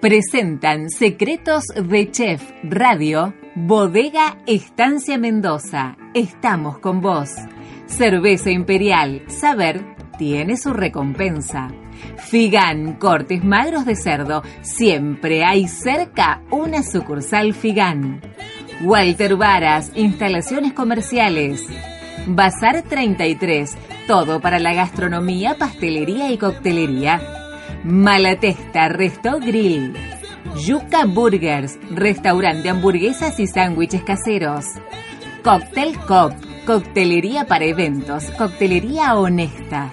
Presentan Secretos de Chef Radio, Bodega Estancia Mendoza. Estamos con vos. Cerveza Imperial, saber, tiene su recompensa. Figan, cortes magros de cerdo, siempre hay cerca una sucursal Figan. Walter Varas, instalaciones comerciales. Bazar 33, todo para la gastronomía, pastelería y coctelería. Malatesta Resto Grill. Yuca Burgers, restaurante de hamburguesas y sándwiches caseros. Cocktail Cop, coctelería para eventos, coctelería honesta.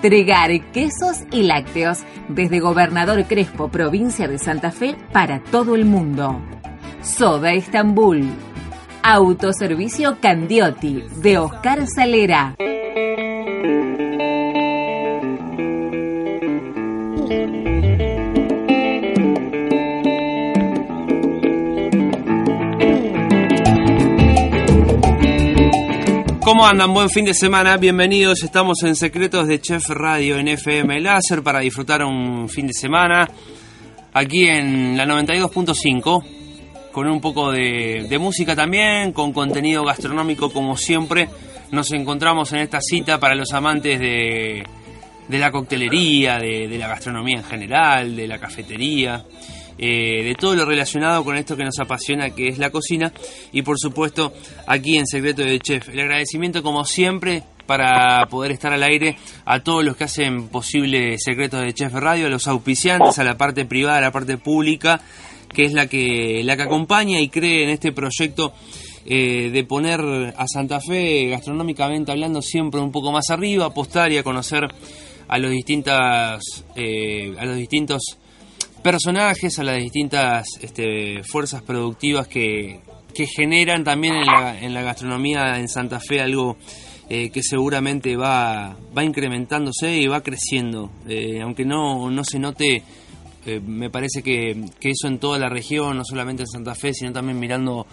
Tregar quesos y lácteos desde Gobernador Crespo, provincia de Santa Fe, para todo el mundo. Soda Estambul. Autoservicio Candiotti de Oscar Salera. ¿Cómo andan? Buen fin de semana, bienvenidos. Estamos en Secretos de Chef Radio en FM Láser para disfrutar un fin de semana aquí en la 92.5 con un poco de, música también, con contenido gastronómico como siempre. Nos encontramos en esta cita para los amantes de, la coctelería, de la gastronomía en general, de la cafetería. Eh, de todo lo relacionado con esto que nos apasiona, que es la cocina, y por supuesto aquí en Secreto de Chef. El agradecimiento como siempre para poder estar al aire a todos los que hacen posible Secretos de Chef Radio, a los auspiciantes, a la parte privada, a la parte pública, que es la que, la que acompaña y cree en este proyecto eh, de poner a Santa Fe gastronómicamente hablando siempre un poco más arriba, apostar y a conocer a los distintas eh, a los distintos personajes, a las distintas este, fuerzas productivas que, generan también en la, en la, gastronomía en Santa Fe algo eh, que seguramente va, va incrementándose y va creciendo. Eh, aunque no, no se note, eh, me parece que, que, eso en toda la región, no solamente en Santa Fe, sino también mirando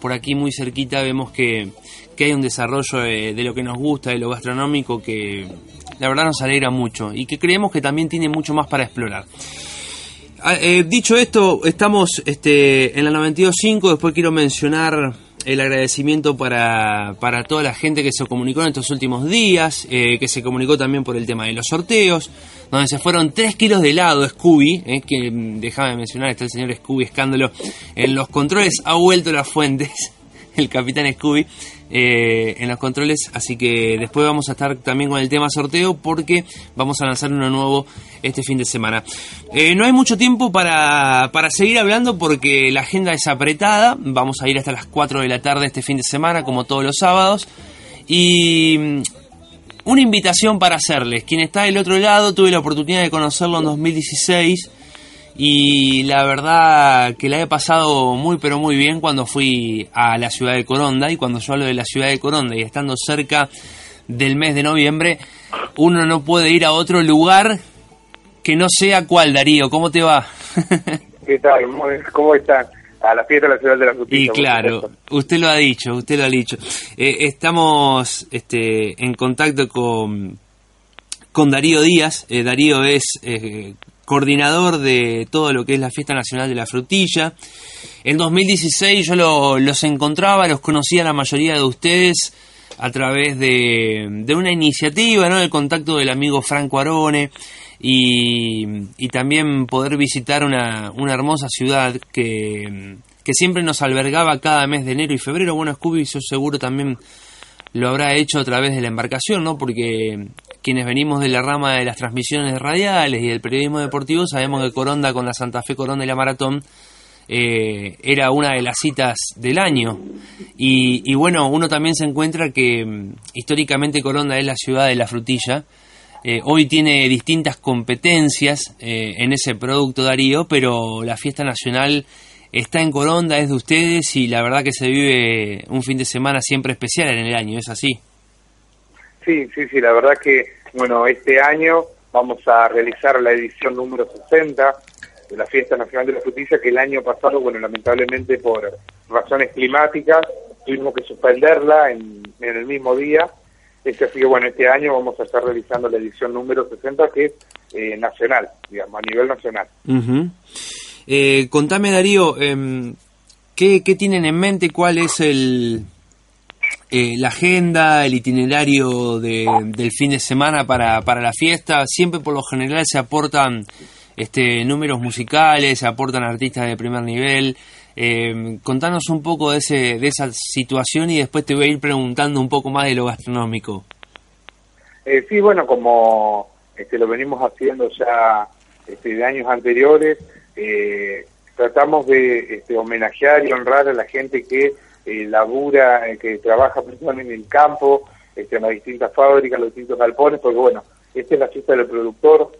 por aquí muy cerquita, vemos que, que hay un desarrollo de, de lo que nos gusta, de lo gastronómico, que la verdad nos alegra mucho y que creemos que también tiene mucho más para explorar. Ah, eh, dicho esto, estamos este, en la 92.5. Después quiero mencionar el agradecimiento para, para, toda la gente que se comunicó en estos últimos días, eh, que se comunicó también por el tema de los sorteos, donde se fueron 3 kilos de helado Scooby, eh, que mm, déjame de mencionar, está el señor Scooby Escándalo, en los controles ha vuelto las fuentes, el capitán Scooby, eh, en los controles, así que después vamos a estar también con el tema sorteo porque vamos a lanzar uno nuevo este fin de semana. Eh, no hay mucho tiempo para, para seguir hablando porque la agenda es apretada, vamos a ir hasta las 4 de la tarde este fin de semana como todos los sábados. Y mm, una invitación para hacerles, quien está del otro lado, tuve la oportunidad de conocerlo en 2016 y la verdad que la he pasado muy pero muy bien cuando fui a la ciudad de Coronda y cuando yo hablo de la ciudad de Coronda y estando cerca del mes de noviembre uno no puede ir a otro lugar que no sea cuál Darío, ¿cómo te va? ¿Qué tal? ¿Cómo están? A la fiesta de la ciudad de la justicia. Y claro, usted lo ha dicho, usted lo ha dicho. Eh, estamos este, en contacto con, con Darío Díaz. Eh, Darío es eh, coordinador de todo lo que es la Fiesta Nacional de la Frutilla. En 2016 yo los encontraba, los conocía la mayoría de ustedes a través de, una iniciativa, ¿no? El contacto del amigo Franco Arone y, también poder visitar una, una hermosa ciudad que, que, siempre nos albergaba cada mes de enero y febrero. Bueno, Scooby, yo seguro también lo habrá hecho a través de la embarcación, ¿no? Porque quienes venimos de la rama de las transmisiones radiales y del periodismo deportivo sabemos que Coronda con la Santa Fe Coronda y la Maratón eh, era una de las citas del año. Y, bueno, uno también se encuentra que mm, históricamente Coronda es la ciudad de la frutilla. Eh, hoy tiene distintas competencias eh, en ese producto Darío, pero la fiesta nacional está en Coronda, es de ustedes y la verdad que se vive un fin de semana siempre especial en el año, ¿es así? Sí, sí, sí, la verdad que, bueno, este año vamos a realizar la edición número 60 de la Fiesta Nacional de la Justicia, que el año pasado, bueno, lamentablemente por razones climáticas, tuvimos que suspenderla en, el mismo día. Este, así que, bueno, este año vamos a estar realizando la edición número 60, que es eh, nacional, digamos, a nivel nacional. Eh, contame, Darío, em, ¿qué, ¿qué, tienen en mente? ¿Cuál es el, eh, la agenda, el itinerario de, del fin de semana para, para la fiesta? Siempre por lo general se aportan este, números musicales, se aportan artistas de primer nivel. Eh, contanos un poco de, ese, de esa situación y después te voy a ir preguntando un poco más de lo gastronómico. Eh, sí, bueno, como este, lo venimos haciendo ya este, de años anteriores, eh, tratamos de este, homenajear y honrar a la gente que eh, labura, eh, que trabaja principalmente en el campo, este, en las distintas fábricas, los distintos galpones, porque bueno, esta es la fiesta del productor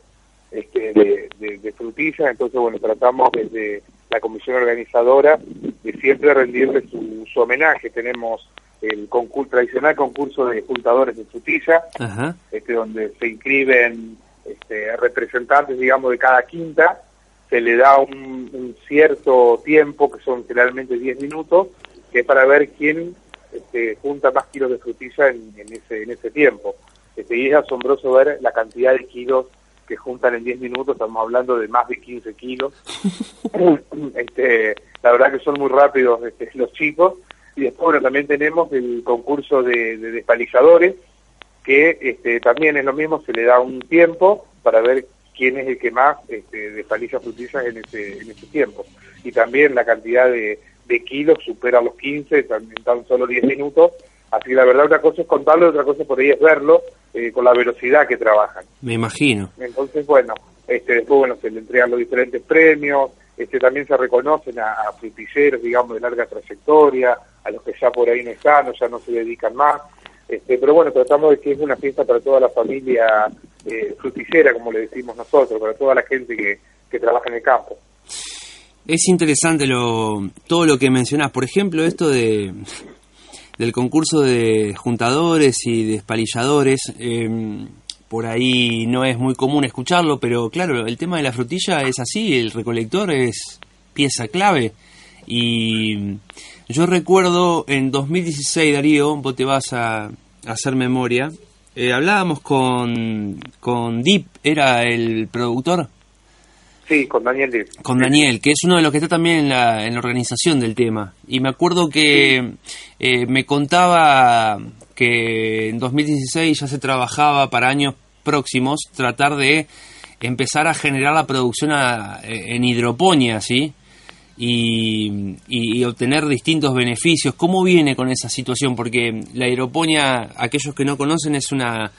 este, de, de, de frutillas, entonces bueno, tratamos desde la comisión organizadora de siempre rendirle su, su homenaje. Tenemos el concurso, tradicional concurso de juntadores de frutilla, Ajá. este, donde se inscriben este, representantes, digamos, de cada quinta, se le da un, un cierto tiempo, que son generalmente 10 minutos, que es para ver quién este, junta más kilos de frutilla en, en, ese, en ese tiempo. Este, y es asombroso ver la cantidad de kilos que juntan en 10 minutos, estamos hablando de más de 15 kilos. este, la verdad que son muy rápidos este, los chicos. Y después, bueno, también tenemos el concurso de, de despalizadores, que este, también es lo mismo, se le da un tiempo para ver quién es el que más este, despaliza frutillas en ese, en ese tiempo. Y también la cantidad de, de kilos supera los 15 en tan solo 10 minutos. Así la verdad una cosa es contarlo, otra cosa por ahí es verlo eh, con la velocidad que trabajan. Me imagino. Entonces, bueno, este, después bueno, se le entregan los diferentes premios, este, también se reconocen a, a frutilleros, digamos, de larga trayectoria, a los que ya por ahí no están o ya no se dedican más. Este, pero bueno, tratamos de que es una fiesta para toda la familia eh, frutillera, como le decimos nosotros, para toda la gente que, que trabaja en el campo. Es interesante lo, todo lo que mencionás. Por ejemplo, esto de del concurso de juntadores y despalilladores. Eh, por ahí no es muy común escucharlo, pero claro, el tema de la frutilla es así, el recolector es pieza clave. Y yo recuerdo en 2016, Darío, vos te vas a, a hacer memoria, eh, hablábamos con, con Deep, era el productor. Sí, con Daniel. Con Daniel, que es uno de los que está también en la, en la organización del tema. Y me acuerdo que eh, me contaba que en 2016 ya se trabajaba para años próximos tratar de empezar a generar la producción a, en hidroponía, ¿sí? Y, y, y, obtener distintos beneficios. ¿Cómo viene con esa situación? Porque la hidroponía, aquellos que no conocen, es una,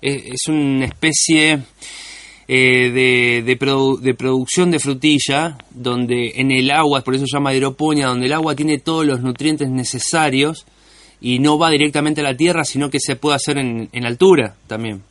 es, es una especie eh, de, de, produ de, producción de frutilla, donde en el agua, por eso se llama hidroponía, donde el agua tiene todos los nutrientes necesarios y no va directamente a la tierra, sino que se puede hacer en, en altura también.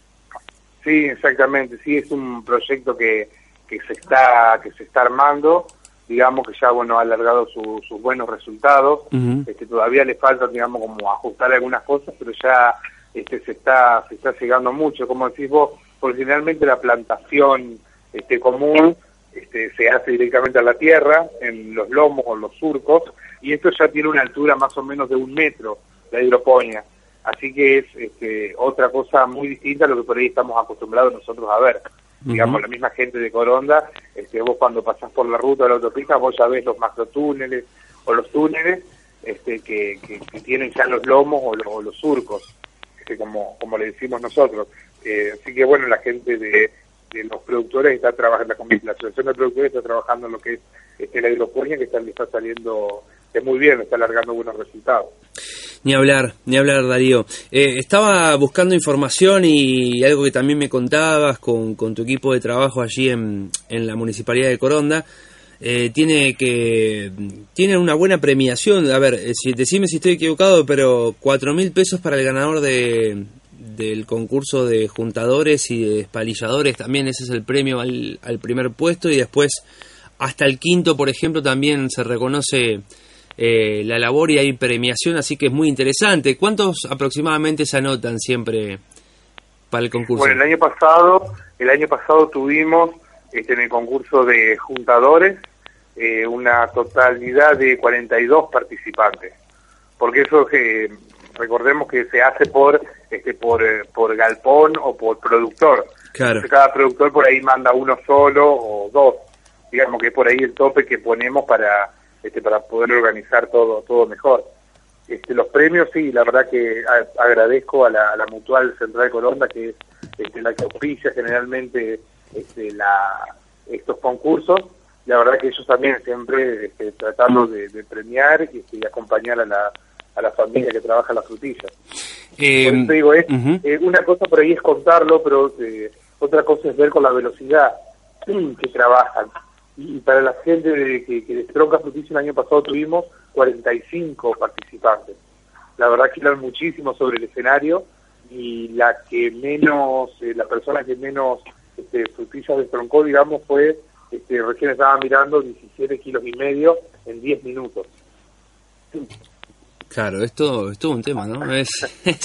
Sí, exactamente, sí, es un proyecto que, que se está que se está armando, digamos que ya bueno ha alargado su, sus buenos resultados, uh -huh. este, todavía le falta digamos como ajustar algunas cosas, pero ya este se está se está llegando mucho, como decís vos, porque generalmente la plantación este común este, se hace directamente a la tierra, en los lomos o los surcos, y esto ya tiene una altura más o menos de un metro, la hidroponía. Así que es este, otra cosa muy distinta a lo que por ahí estamos acostumbrados nosotros a ver. Uh -huh. Digamos, la misma gente de Coronda, este, vos cuando pasás por la ruta de la autopista, vos ya ves los macrotúneles o los túneles este, que, que, que tienen ya los lomos o, lo, o los surcos, este, como, como le decimos nosotros. Eh, así que bueno, la gente de, los productores está trabajando, la, la asociación de productores está trabajando en lo que es este, la hidroponía, que está, está saliendo es muy bien, está alargando buenos resultados. Ni hablar, ni hablar, Darío. Eh, estaba buscando información y algo que también me contabas con, con tu equipo de trabajo allí en, en la Municipalidad de Coronda. Eh, tiene que tiene una buena premiación. A ver, eh, si, decime si estoy equivocado, pero cuatro mil pesos para el ganador de, del concurso de juntadores y de despalilladores. También ese es el premio al, al primer puesto y después hasta el quinto, por ejemplo, también se reconoce eh, la labor y hay premiación, así que es muy interesante. ¿Cuántos aproximadamente se anotan siempre para el concurso? Bueno, el año pasado, el año pasado tuvimos este, en el concurso de juntadores eh, una totalidad de 42 participantes, porque eso eh, recordemos que se hace por este por por galpón o por productor. Claro. Cada productor por ahí manda uno solo o dos digamos que es por ahí el tope que ponemos para este, para poder organizar todo todo mejor. Este, los premios, sí, la verdad que agradezco a la, Mutual Central Colonda, que es este, la que auspicia generalmente este, la, estos concursos. La verdad que ellos también siempre este, tratando de, premiar y, este, acompañar a la, a la familia que trabaja la frutilla. Eh, digo, es, eh, una cosa por ahí es contarlo, pero eh, otra cosa es ver con la velocidad que trabajan. Y, para la gente que, que de Tronca Frutilla el año pasado tuvimos 45 participantes. La verdad que eran muchísimo sobre el escenario y la que menos, eh, la persona que menos este, frutillas destroncó, digamos, fue, este, recién estaba mirando, 17 kilos y medio en 10 minutos. Claro, es todo, es todo un tema, ¿no? Es, es,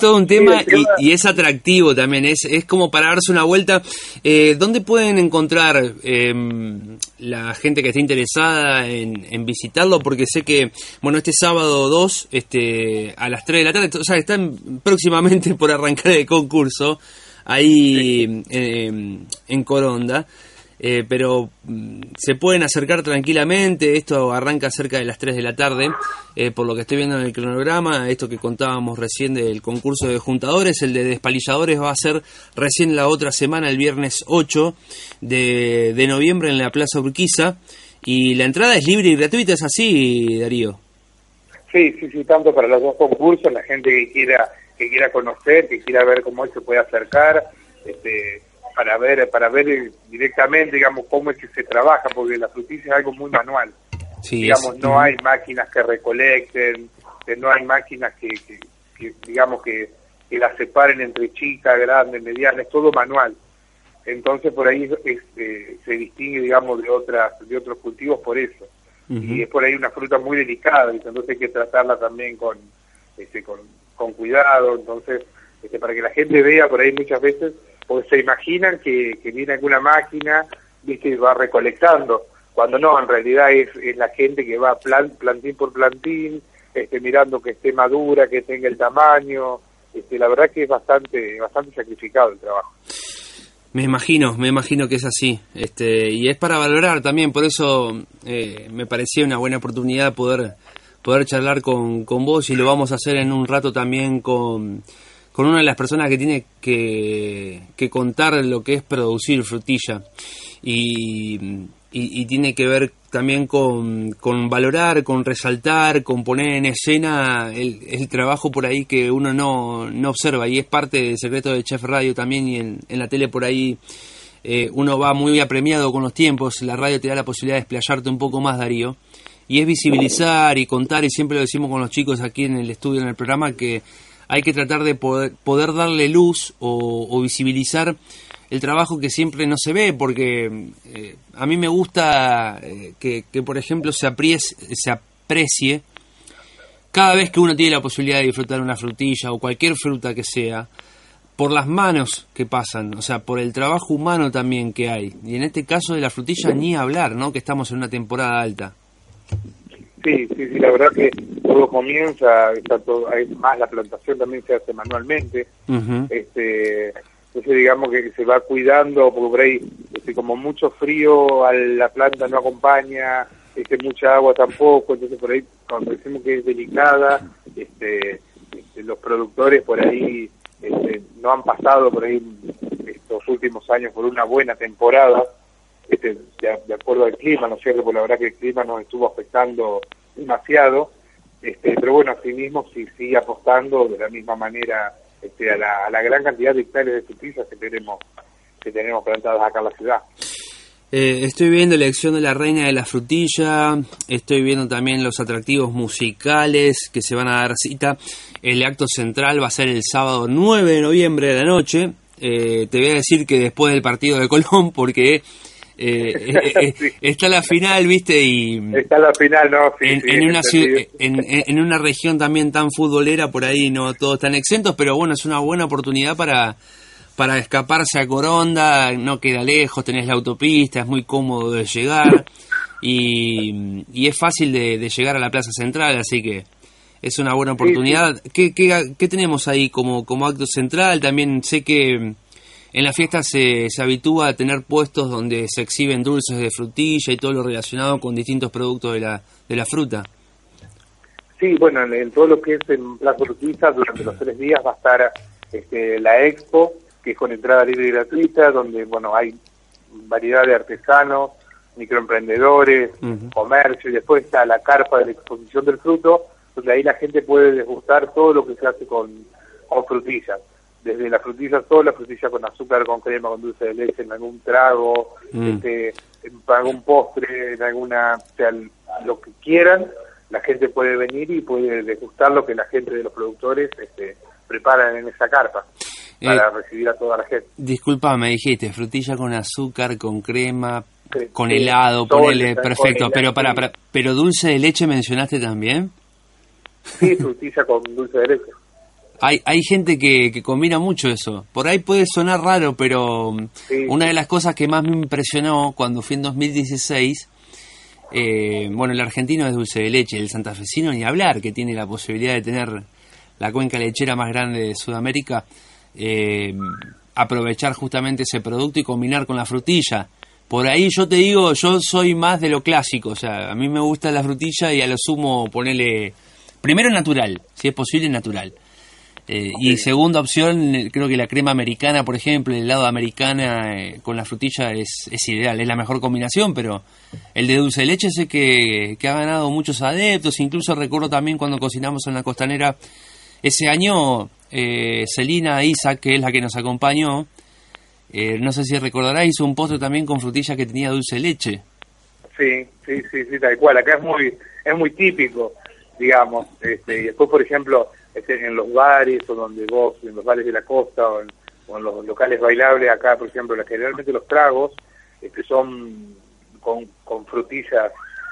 todo un tema, y, es atractivo también, es, es como para darse una vuelta. Eh, ¿Dónde pueden encontrar em, la gente que esté interesada en, visitarlo? Porque sé que, bueno, este sábado 2, este, a las 3 de la tarde, o sea, están próximamente por arrancar el concurso ahí em, en Coronda. Eh, pero mm, se pueden acercar tranquilamente, esto arranca cerca de las 3 de la tarde, eh, por lo que estoy viendo en el cronograma, esto que contábamos recién del concurso de juntadores, el de despalilladores va a ser recién la otra semana, el viernes 8 de, de noviembre en la Plaza Urquiza, y la entrada es libre y gratuita, ¿es así, Darío? Sí, sí, sí, tanto para los dos concursos, la gente que quiera que quiera conocer, que quiera ver cómo se puede acercar, este para ver para ver directamente digamos cómo es que se trabaja porque la frutilla es algo muy manual. Digamos no hay máquinas que recolecten no hay máquinas que, digamos que, que las separen entre chicas grandes medianas es todo manual. Entonces por ahí eh, se distingue digamos de otras de otros cultivos por eso. Y es por ahí una fruta muy delicada entonces hay que tratarla también con este con, con cuidado. Entonces este, para que la gente vea por ahí muchas veces porque se imaginan que, viene alguna máquina ¿viste? y va recolectando, cuando no, en realidad es, la gente que va plan, plantín por plantín, este, mirando que esté madura, que tenga el tamaño, este, la verdad que es bastante, bastante sacrificado el trabajo. Me imagino, me imagino que es así, este, y es para valorar también, por eso eh, me parecía una buena oportunidad poder, poder charlar con, con vos y lo vamos a hacer en un rato también con con una de las personas que tiene que, contar lo que es producir frutilla. Y, y, tiene que ver también con, con, valorar, con resaltar, con poner en escena el, trabajo por ahí que uno no, no, observa. Y es parte del secreto de Chef Radio también y en, en la tele por ahí eh, uno va muy apremiado con los tiempos, la radio te da la posibilidad de desplayarte un poco más Darío. Y es visibilizar y contar y siempre lo decimos con los chicos aquí en el estudio, en el programa que hay que tratar de poder, poder darle luz o, visibilizar el trabajo que siempre no se ve, porque eh, a mí me gusta eh, que, por ejemplo, se, se aprecie cada vez que uno tiene la posibilidad de disfrutar una frutilla o cualquier fruta que sea, por las manos que pasan, o sea, por el trabajo humano también que hay. Y en este caso de la frutilla ni hablar, ¿no? Que estamos en una temporada alta. Sí, sí, sí, la verdad que todo comienza, está todo, hay más la plantación también se hace manualmente, este, entonces digamos que se va cuidando, porque por ahí, este, como mucho frío a la planta no acompaña, este, mucha agua tampoco, entonces por ahí cuando decimos que es delicada, este, este, los productores por ahí este, no han pasado por ahí estos últimos años por una buena temporada, este, de, acuerdo al clima, ¿no es cierto? Porque la verdad que el clima nos estuvo afectando demasiado, este, pero bueno, asimismo sí sigue apostando de la misma manera este, a, la, gran cantidad de hectáreas de frutizas que tenemos, que tenemos plantadas acá en la ciudad. Eh, estoy viendo la elección de la reina de la frutilla, estoy viendo también los atractivos musicales que se van a dar cita. El acto central va a ser el sábado 9 de noviembre de la noche. Eh, te voy a decir que después del partido de Colón, porque eh, eh, eh, está la final, ¿viste? Y está la final, ¿no? en, una en, una región también tan futbolera, por ahí no todos están exentos, pero bueno, es una buena oportunidad para, para escaparse a Coronda, no queda lejos, tenés la autopista, es muy cómodo de llegar y, y es fácil de, llegar a la Plaza Central, así que es una buena oportunidad. ¿Qué, qué, qué tenemos ahí como, como acto central? También sé que en la fiesta se, se habitúa a tener puestos donde se exhiben dulces de frutilla y todo lo relacionado con distintos productos de la, de la fruta. Sí, bueno, en, todo lo que es en Plaza Urquiza, durante los tres días va a estar este, la expo, que es con entrada libre y gratuita, donde bueno hay variedad de artesanos, microemprendedores, comercio, y después está la carpa de la exposición del fruto, donde ahí la gente puede degustar todo lo que se hace con, con frutillas. Desde la frutilla sola, frutilla con azúcar, con crema, con dulce de leche, en algún trago, mm. este, en algún postre, en alguna, o sea, lo que quieran, la gente puede venir y puede degustar lo que la gente de los productores este, preparan en esa carpa para eh, recibir a toda la gente. Disculpa, me dijiste, frutilla con azúcar, con crema, con helado, ponele, perfecto, pero para, pero dulce de leche mencionaste también. Sí, frutilla con dulce de leche. Hay, hay gente que, que combina mucho eso. Por ahí puede sonar raro, pero una de las cosas que más me impresionó cuando fui en 2016, eh, bueno, el argentino es dulce de leche, el santafesino ni hablar, que tiene la posibilidad de tener la cuenca lechera más grande de Sudamérica, eh, aprovechar justamente ese producto y combinar con la frutilla. Por ahí yo te digo, yo soy más de lo clásico, o sea, a mí me gusta la frutilla y a lo sumo ponerle, primero natural, si es posible natural. Eh, y segunda opción, creo que la crema americana, por ejemplo, el helado americana eh, con la frutilla es, es, ideal, es la mejor combinación, pero el de dulce de leche sé que, que ha ganado muchos adeptos, incluso recuerdo también cuando cocinamos en la costanera, ese año eh, Celina Isaac, que es la que nos acompañó, eh, no sé si recordará, hizo un postre también con frutilla que tenía dulce de leche. Sí, sí, sí, sí, tal cual. Acá es muy, es muy típico, digamos. Este, y después, por ejemplo, en los bares o donde vos, en los bares de la costa o en, los locales bailables, acá, por ejemplo, generalmente los tragos este, son con, con frutillas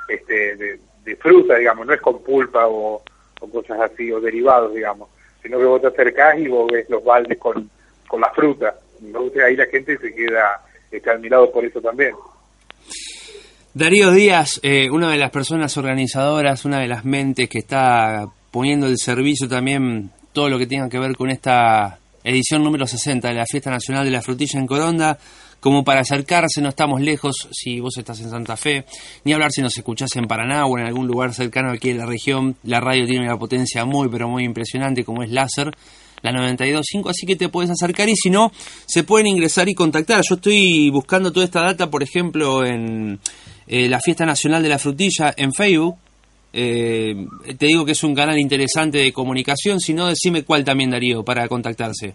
este, de, fruta, digamos, no es con pulpa o, o cosas así, o derivados, digamos sino que vos te acercás y vos ves los baldes con, con la fruta. Entonces ahí la gente se queda este, por eso también. Darío Díaz, eh, una de las personas organizadoras, una de las mentes que está poniendo el servicio también todo lo que tenga que ver con esta edición número 60 de la Fiesta Nacional de la Frutilla en Coronda como para acercarse, no estamos lejos si vos estás en Santa Fe, ni hablar si nos escuchás en Paraná o en algún lugar cercano aquí en la región. La radio tiene una potencia muy, pero muy impresionante como es láser, la 92.5, así que te puedes acercar y si no, se pueden ingresar y contactar. Yo estoy buscando toda esta data, por ejemplo, en eh, la Fiesta Nacional de la Frutilla en Facebook. Eh, te digo que es un canal interesante de comunicación, si no, decime cuál también, Darío, para contactarse.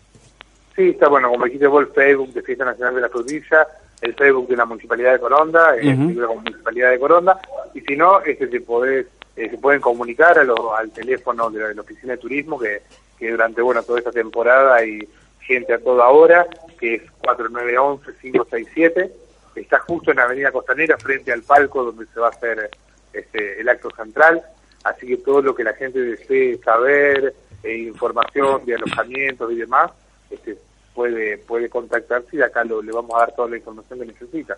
Sí, está bueno, como dijiste vos, el Facebook de Fiesta Nacional de la Frutilla, el Facebook de la Municipalidad de Coronda, el de la Municipalidad de Coronda, y si no, este se, podés, eh, se pueden comunicar al teléfono de la, Oficina de Turismo, que, que durante bueno toda esta temporada hay gente a toda hora, que es 4911-567, está justo en la Avenida Costanera, frente al palco donde se va a hacer este, el acto central, así que todo lo que la gente desee saber, eh, información de alojamientos y demás, este, puede puede contactarse y acá le vamos a dar toda la información que necesita.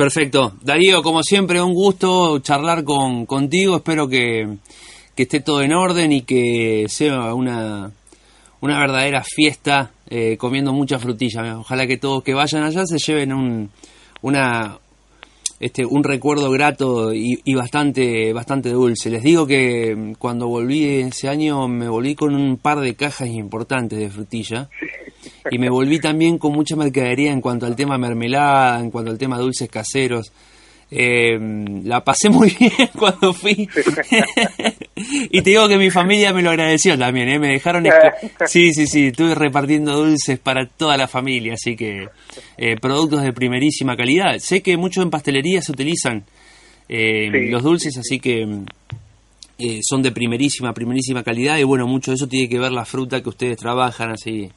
Perfecto. Darío, como siempre, un gusto charlar con, contigo. Espero que, esté todo en orden y que sea una, una verdadera fiesta eh, comiendo mucha frutilla. Ojalá que todos que vayan allá se lleven un, una, este, un recuerdo grato y, bastante, bastante dulce. Les digo que cuando volví ese año me volví con un par de cajas importantes de frutilla y me volví también con mucha mercadería en cuanto al tema mermelada, en cuanto al tema dulces caseros. Eh, la pasé muy bien cuando fui. y te digo que mi familia me lo agradeció también, ¿eh? Me dejaron... Sí, sí, sí, estuve repartiendo dulces para toda la familia, así que eh, productos de primerísima calidad. Sé que muchos en pastelería se utilizan eh, los dulces, así que son de primerísima, primerísima calidad y bueno, mucho de eso tiene que ver la fruta que ustedes trabajan, así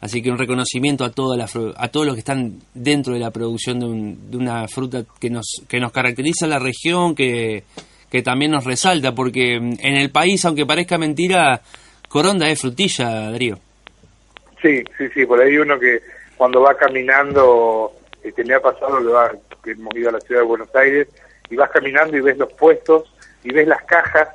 Así que un reconocimiento a, toda la, a todos los que están dentro de la producción de, una fruta que nos, que nos caracteriza la región, que, que también nos resalta, porque en el país, aunque parezca mentira, Coronda es frutilla, Darío. Sí, sí, sí, por ahí uno que cuando va caminando, este, me ha pasado que, va, que hemos ido a la ciudad de Buenos Aires, y vas caminando y ves los puestos, y ves las cajas,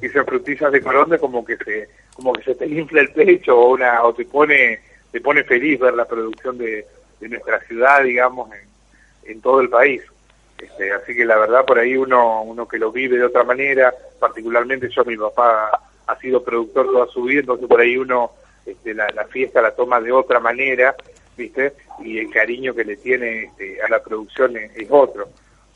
y esas frutillas de Coronda como que se como que se te infla el pecho o, una, o te pone te pone feliz ver la producción de, nuestra ciudad, digamos, en, en todo el país. Este, así que la verdad por ahí uno, uno que lo vive de otra manera, particularmente yo, mi papá ha sido productor toda su vida, entonces por ahí uno este, la, la fiesta la toma de otra manera, ¿viste? Y el cariño que le tiene este, a la producción es, otro.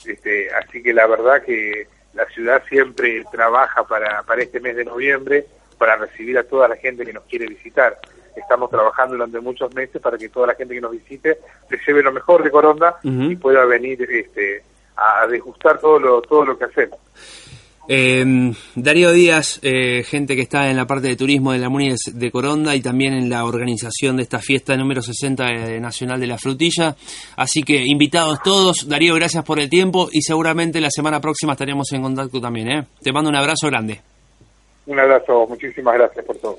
Este, así que la verdad que la ciudad siempre trabaja para, para este mes de noviembre para recibir a toda la gente que nos quiere visitar. Estamos trabajando durante muchos meses para que toda la gente que nos visite se lleve lo mejor de Coronda y pueda venir este, a degustar todo lo, todo lo que hacemos. Eh, Darío Díaz, eh, gente que está en la parte de turismo de la MUNI de Coronda y también en la organización de esta fiesta número 60 eh, Nacional de la Frutilla. Así que invitados todos. Darío, gracias por el tiempo y seguramente la semana próxima estaremos en contacto también. ¿eh? Te mando un abrazo grande. Un abrazo, muchísimas gracias por todo.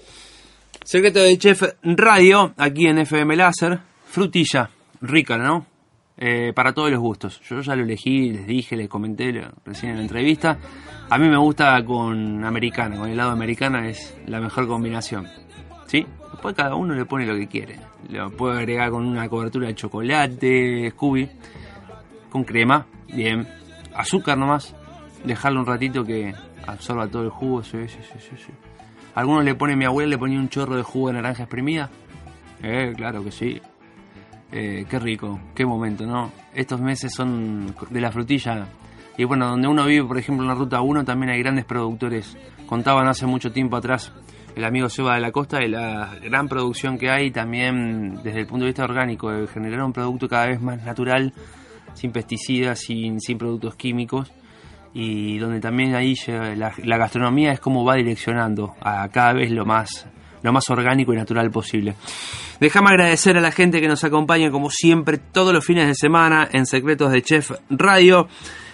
Secreto de Chef Radio, aquí en FM Láser. Frutilla, rica, ¿no? Eh, para todos los gustos. Yo ya lo elegí, les dije, les comenté recién en la entrevista. A mí me gusta con americana, con helado americana es la mejor combinación. ¿Sí? Después cada uno le pone lo que quiere. Lo puede agregar con una cobertura de chocolate, Scooby, con crema, bien. Azúcar nomás, dejarlo un ratito que absorba todo el jugo. Sí, sí, sí, sí. Algunos le ponen, mi abuela le ponía un chorro de jugo de naranja exprimida. Eh, claro que sí. Eh, qué rico, qué momento, ¿no? Estos meses son de la frutilla. Y bueno, donde uno vive, por ejemplo, en la Ruta 1, también hay grandes productores. Contaban hace mucho tiempo atrás el amigo Seba de la Costa de la gran producción que hay también desde el punto de vista orgánico, de generar un producto cada vez más natural, sin pesticidas, sin, sin productos químicos. Y donde también ahí la, gastronomía es como va direccionando a cada vez lo más lo más orgánico y natural posible. Déjame agradecer a la gente que nos acompaña como siempre todos los fines de semana en Secretos de Chef Radio.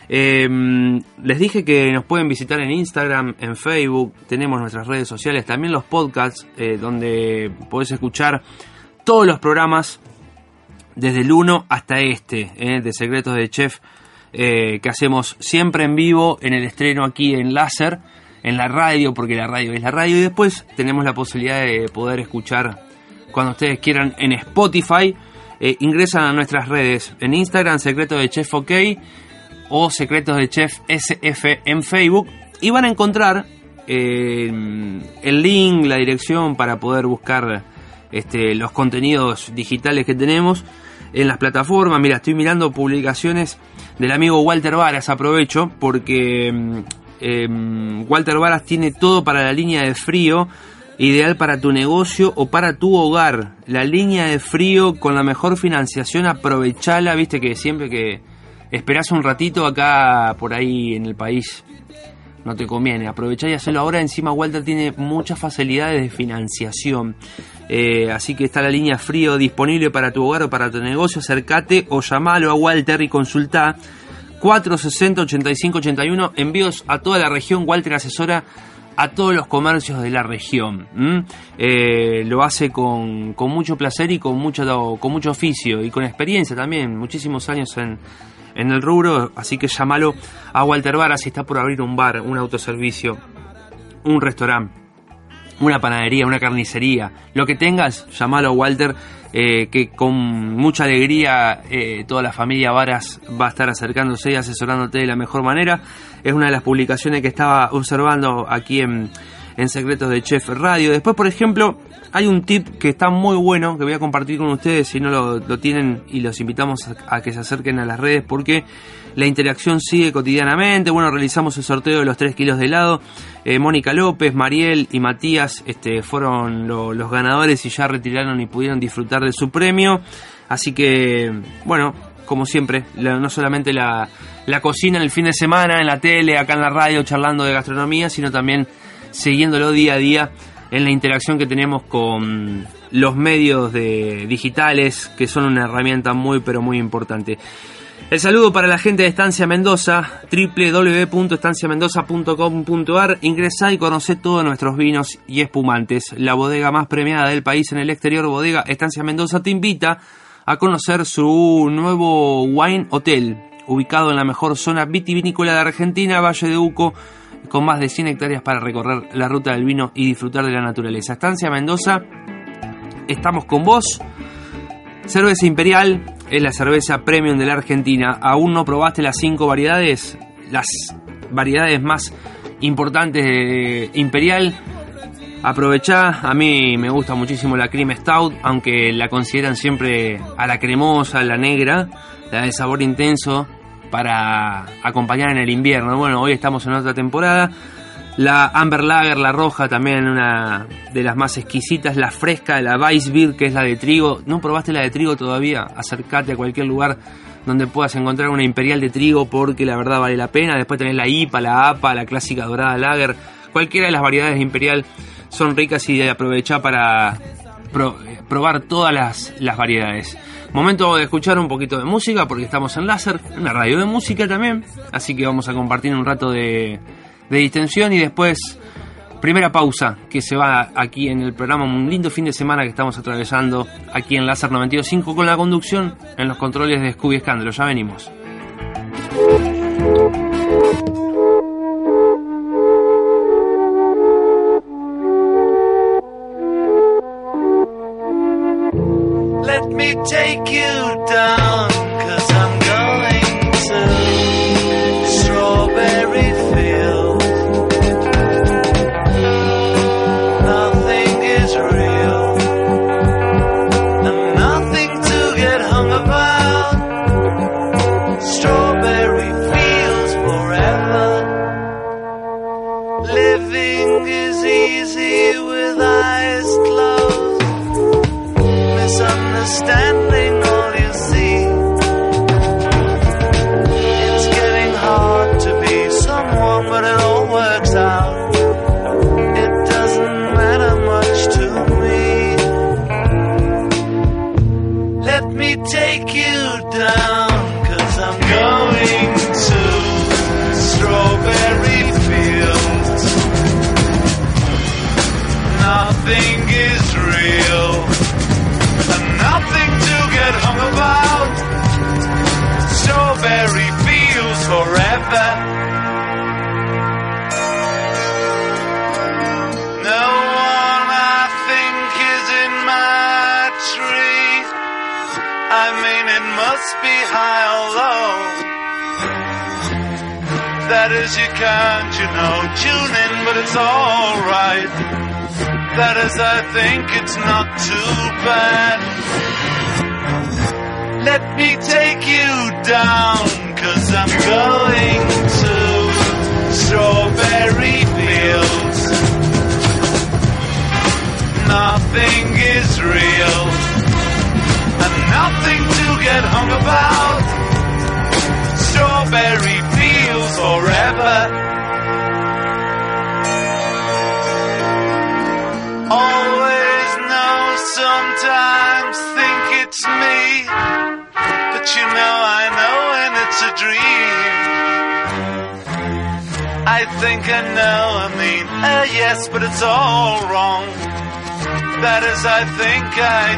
Em, les dije que nos pueden visitar en Instagram, en Facebook, tenemos nuestras redes sociales, también los podcasts eh, donde podés escuchar todos los programas desde el 1 hasta este eh, de Secretos de Chef eh, que hacemos siempre en vivo en el estreno aquí en Láser en la radio, porque la radio es la radio, y después tenemos la posibilidad de poder escuchar cuando ustedes quieran en Spotify. Eh, ingresan a nuestras redes en Instagram, Secreto de Chef OK o Secretos de Chef SF en Facebook y van a encontrar eh, el link, la dirección para poder buscar este, los contenidos digitales que tenemos en las plataformas. Mira, estoy mirando publicaciones del amigo Walter Varas, aprovecho porque mm, Em, Walter Varas tiene todo para la línea de frío, ideal para tu negocio o para tu hogar. La línea de frío con la mejor financiación, aprovechala, viste que siempre que esperás un ratito acá por ahí en el país no te conviene. Aprovechá y hacerlo ahora. Encima Walter tiene muchas facilidades de financiación. Eh, así que está la línea frío disponible para tu hogar o para tu negocio. Acércate o llamalo a Walter y consulta 460 85 81 envíos a toda la región. Walter asesora a todos los comercios de la región. Eh, lo hace con, con, mucho placer y con mucho, con mucho oficio y con experiencia también, muchísimos años en, en el rubro. Así que llámalo a Walter Vara si está por abrir un bar, un autoservicio, un restaurante una panadería, una carnicería, lo que tengas, llamalo a Walter, eh, que con mucha alegría eh, toda la familia Varas va a estar acercándose y asesorándote de la mejor manera. Es una de las publicaciones que estaba observando aquí en, en Secretos de Chef Radio. Después, por ejemplo, hay un tip que está muy bueno que voy a compartir con ustedes si no lo, tienen y los invitamos a, que se acerquen a las redes porque la interacción sigue cotidianamente. Bueno, realizamos el sorteo de los 3 kilos de helado. Eh, Mónica López, Mariel y Matías este, fueron los ganadores y ya retiraron y pudieron disfrutar de su premio. Así que, bueno, como siempre, no solamente la, cocina en el fin de semana, en la tele, acá en la radio, charlando de gastronomía, sino también siguiéndolo día a día en la interacción que tenemos con los medios de, digitales, que son una herramienta muy pero muy importante. El saludo para la gente de Estancia Mendoza, www.estanciamendoza.com.ar. Ingresa y conoce todos nuestros vinos y espumantes. La bodega más premiada del país en el exterior, Bodega Estancia Mendoza, te invita a conocer su nuevo Wine Hotel, ubicado en la mejor zona vitivinícola de Argentina, Valle de Uco, con más de 100 hectáreas para recorrer la ruta del vino y disfrutar de la naturaleza. Estancia Mendoza estamos con vos. Cerveza Imperial es la cerveza premium de la Argentina. ¿Aún no probaste las cinco variedades? Las variedades más importantes de Imperial. Aprovechá, a mí me gusta muchísimo la Cream Stout, aunque la consideran siempre a la cremosa, la negra, la de sabor intenso para acompañar en el invierno. Bueno, hoy estamos en otra temporada. La Amber Lager, la roja, también una de las más exquisitas. La fresca, la Weissbier, que es la de trigo. ¿No probaste la de trigo todavía? Acércate a cualquier lugar donde puedas encontrar una imperial de trigo porque la verdad vale la pena. Después tenés la IPA, la APA, la clásica dorada Lager. Cualquiera de las variedades de imperial son ricas y de aprovechar para probar todas las, las variedades. Momento de escuchar un poquito de música porque estamos en láser, una radio de música también. Así que vamos a compartir un rato de de distensión y después primera pausa que se va aquí en el programa, un lindo fin de semana que estamos atravesando aquí en Láser 92.5 con la conducción en los controles de Scooby Escándalo. Ya venimos.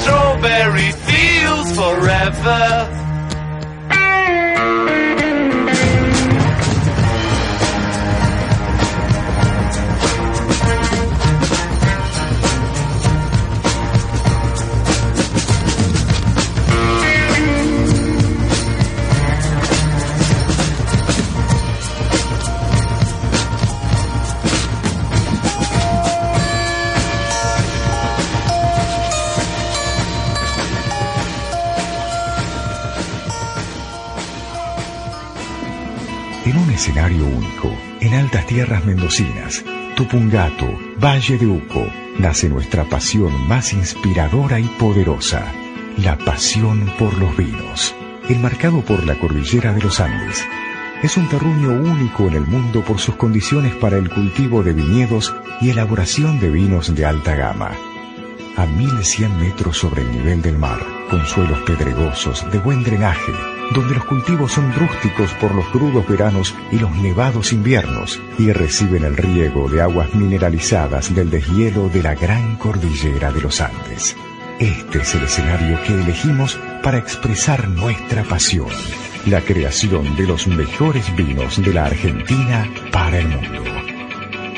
strawberry fields forever. Tupungato, Valle de Uco, nace nuestra pasión más inspiradora y poderosa, la pasión por los vinos. Enmarcado por la cordillera de los Andes, es un terruño único en el mundo por sus condiciones para el cultivo de viñedos y elaboración de vinos de alta gama. a 1100 metros sobre el nivel del mar, con suelos pedregosos de buen drenaje, donde los cultivos son rústicos por los crudos veranos y los nevados inviernos, y reciben el riego de aguas mineralizadas del deshielo de la gran cordillera de los Andes. Este es el escenario que elegimos para expresar nuestra pasión, la creación de los mejores vinos de la Argentina para el mundo.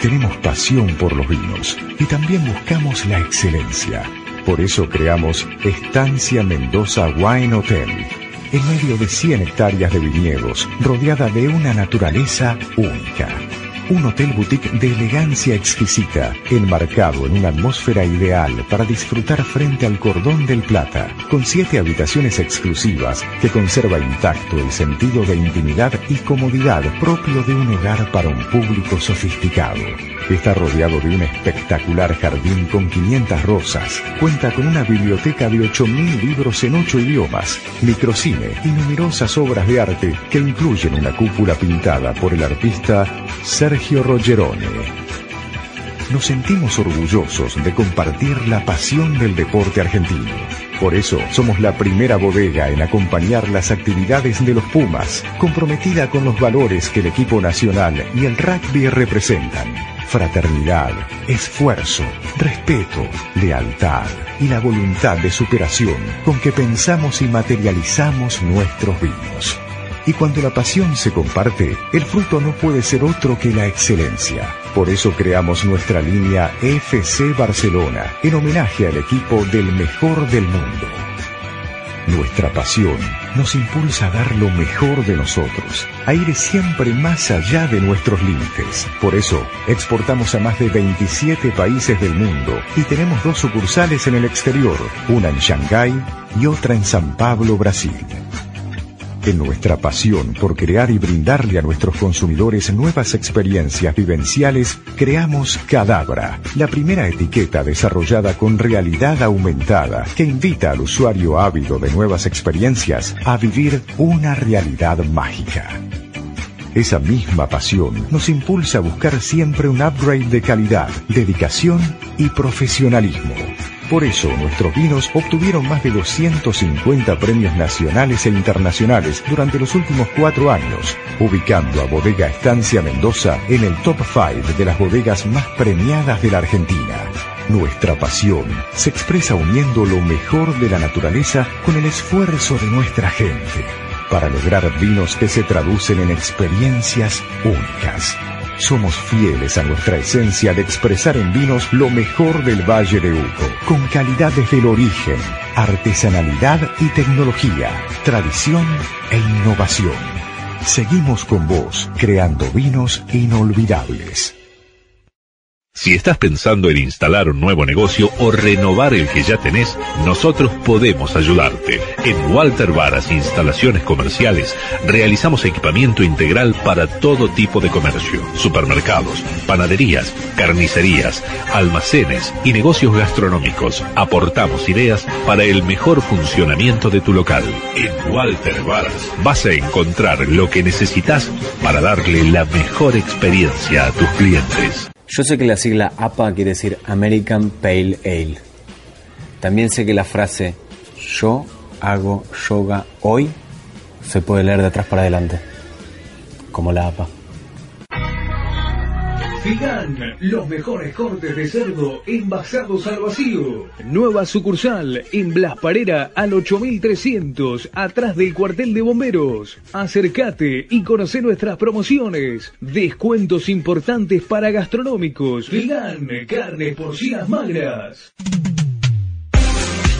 Tenemos pasión por los vinos y también buscamos la excelencia. Por eso creamos Estancia Mendoza Wine Hotel, en medio de 100 hectáreas de viñedos, rodeada de una naturaleza única un hotel boutique de elegancia exquisita, enmarcado en una atmósfera ideal para disfrutar frente al cordón del Plata, con siete habitaciones exclusivas que conserva intacto el sentido de intimidad y comodidad propio de un hogar para un público sofisticado. Está rodeado de un espectacular jardín con 500 rosas. Cuenta con una biblioteca de 8.000 libros en 8 idiomas, microcine y numerosas obras de arte que incluyen una cúpula pintada por el artista Sergio Rogerone. Nos sentimos orgullosos de compartir la pasión del deporte argentino. Por eso somos la primera bodega en acompañar las actividades de los Pumas, comprometida con los valores que el equipo nacional y el rugby representan fraternidad, esfuerzo, respeto, lealtad y la voluntad de superación con que pensamos y materializamos nuestros vinos. Y cuando la pasión se comparte, el fruto no puede ser otro que la excelencia. Por eso creamos nuestra línea FC Barcelona, en homenaje al equipo del mejor del mundo. Nuestra pasión nos impulsa a dar lo mejor de nosotros, a ir siempre más allá de nuestros límites. Por eso, exportamos a más de 27 países del mundo y tenemos dos sucursales en el exterior, una en Shanghái y otra en San Pablo, Brasil. En nuestra pasión por crear y brindarle a nuestros consumidores nuevas experiencias vivenciales, creamos Cadabra, la primera etiqueta desarrollada con realidad aumentada que invita al usuario ávido de nuevas experiencias a vivir una realidad mágica. Esa misma pasión nos impulsa a buscar siempre un upgrade de calidad, dedicación y profesionalismo por eso, nuestros vinos obtuvieron más de 250 premios nacionales e internacionales durante los últimos cuatro años, ubicando a Bodega Estancia Mendoza en el top 5 de las bodegas más premiadas de la Argentina. Nuestra pasión se expresa uniendo lo mejor de la naturaleza con el esfuerzo de nuestra gente, para lograr vinos que se traducen en experiencias únicas somos fieles a nuestra esencia de expresar en vinos lo mejor del Valle de Uco, con calidad desde el origen, artesanalidad y tecnología, tradición e innovación. Seguimos con vos, creando vinos inolvidables. Si estás pensando en instalar un nuevo negocio o renovar el que ya tenés, nosotros podemos ayudarte. En Walter Varas Instalaciones Comerciales realizamos equipamiento integral para todo tipo de comercio, supermercados, panaderías, carnicerías, almacenes y negocios gastronómicos. Aportamos ideas para el mejor funcionamiento de tu local. En Walter Varas vas a encontrar lo que necesitas para darle la mejor experiencia a tus clientes. Yo sé que la sigla APA quiere decir American Pale Ale. También sé que la frase yo hago yoga hoy se puede leer de atrás para adelante, como la APA. Figan, los mejores cortes de cerdo envasados al vacío. Nueva sucursal en Blas Parera al 8300, atrás del cuartel de bomberos. Acércate y conoce nuestras promociones. Descuentos importantes para gastronómicos. Figan, carnes porcinas magras.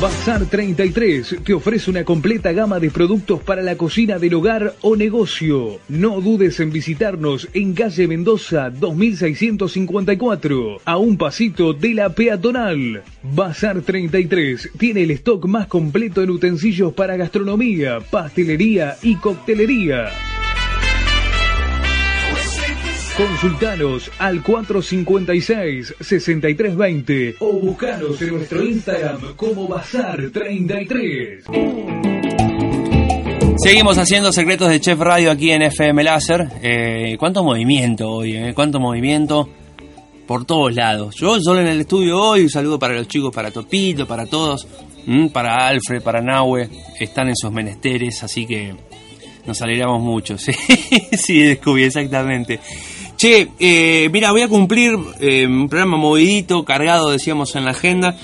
Bazar 33 te ofrece una completa gama de productos para la cocina del hogar o negocio. No dudes en visitarnos en calle Mendoza 2654, a un pasito de la peatonal. Bazar 33 tiene el stock más completo en utensilios para gastronomía, pastelería y coctelería. Consultanos al 456-6320 o buscanos en nuestro Instagram como Bazar33. Seguimos haciendo secretos de Chef Radio aquí en FM Láser. Eh, ¿Cuánto movimiento hoy? Eh? ¿Cuánto movimiento? por todos lados. Yo solo en el estudio hoy, un saludo para los chicos, para Topito, para todos, para Alfred, para Nahue, están en sus menesteres, así que nos alegramos mucho. Sí, sí descubrí exactamente. Che, eh, mira, voy a cumplir eh, un programa movidito, cargado, decíamos en la agenda,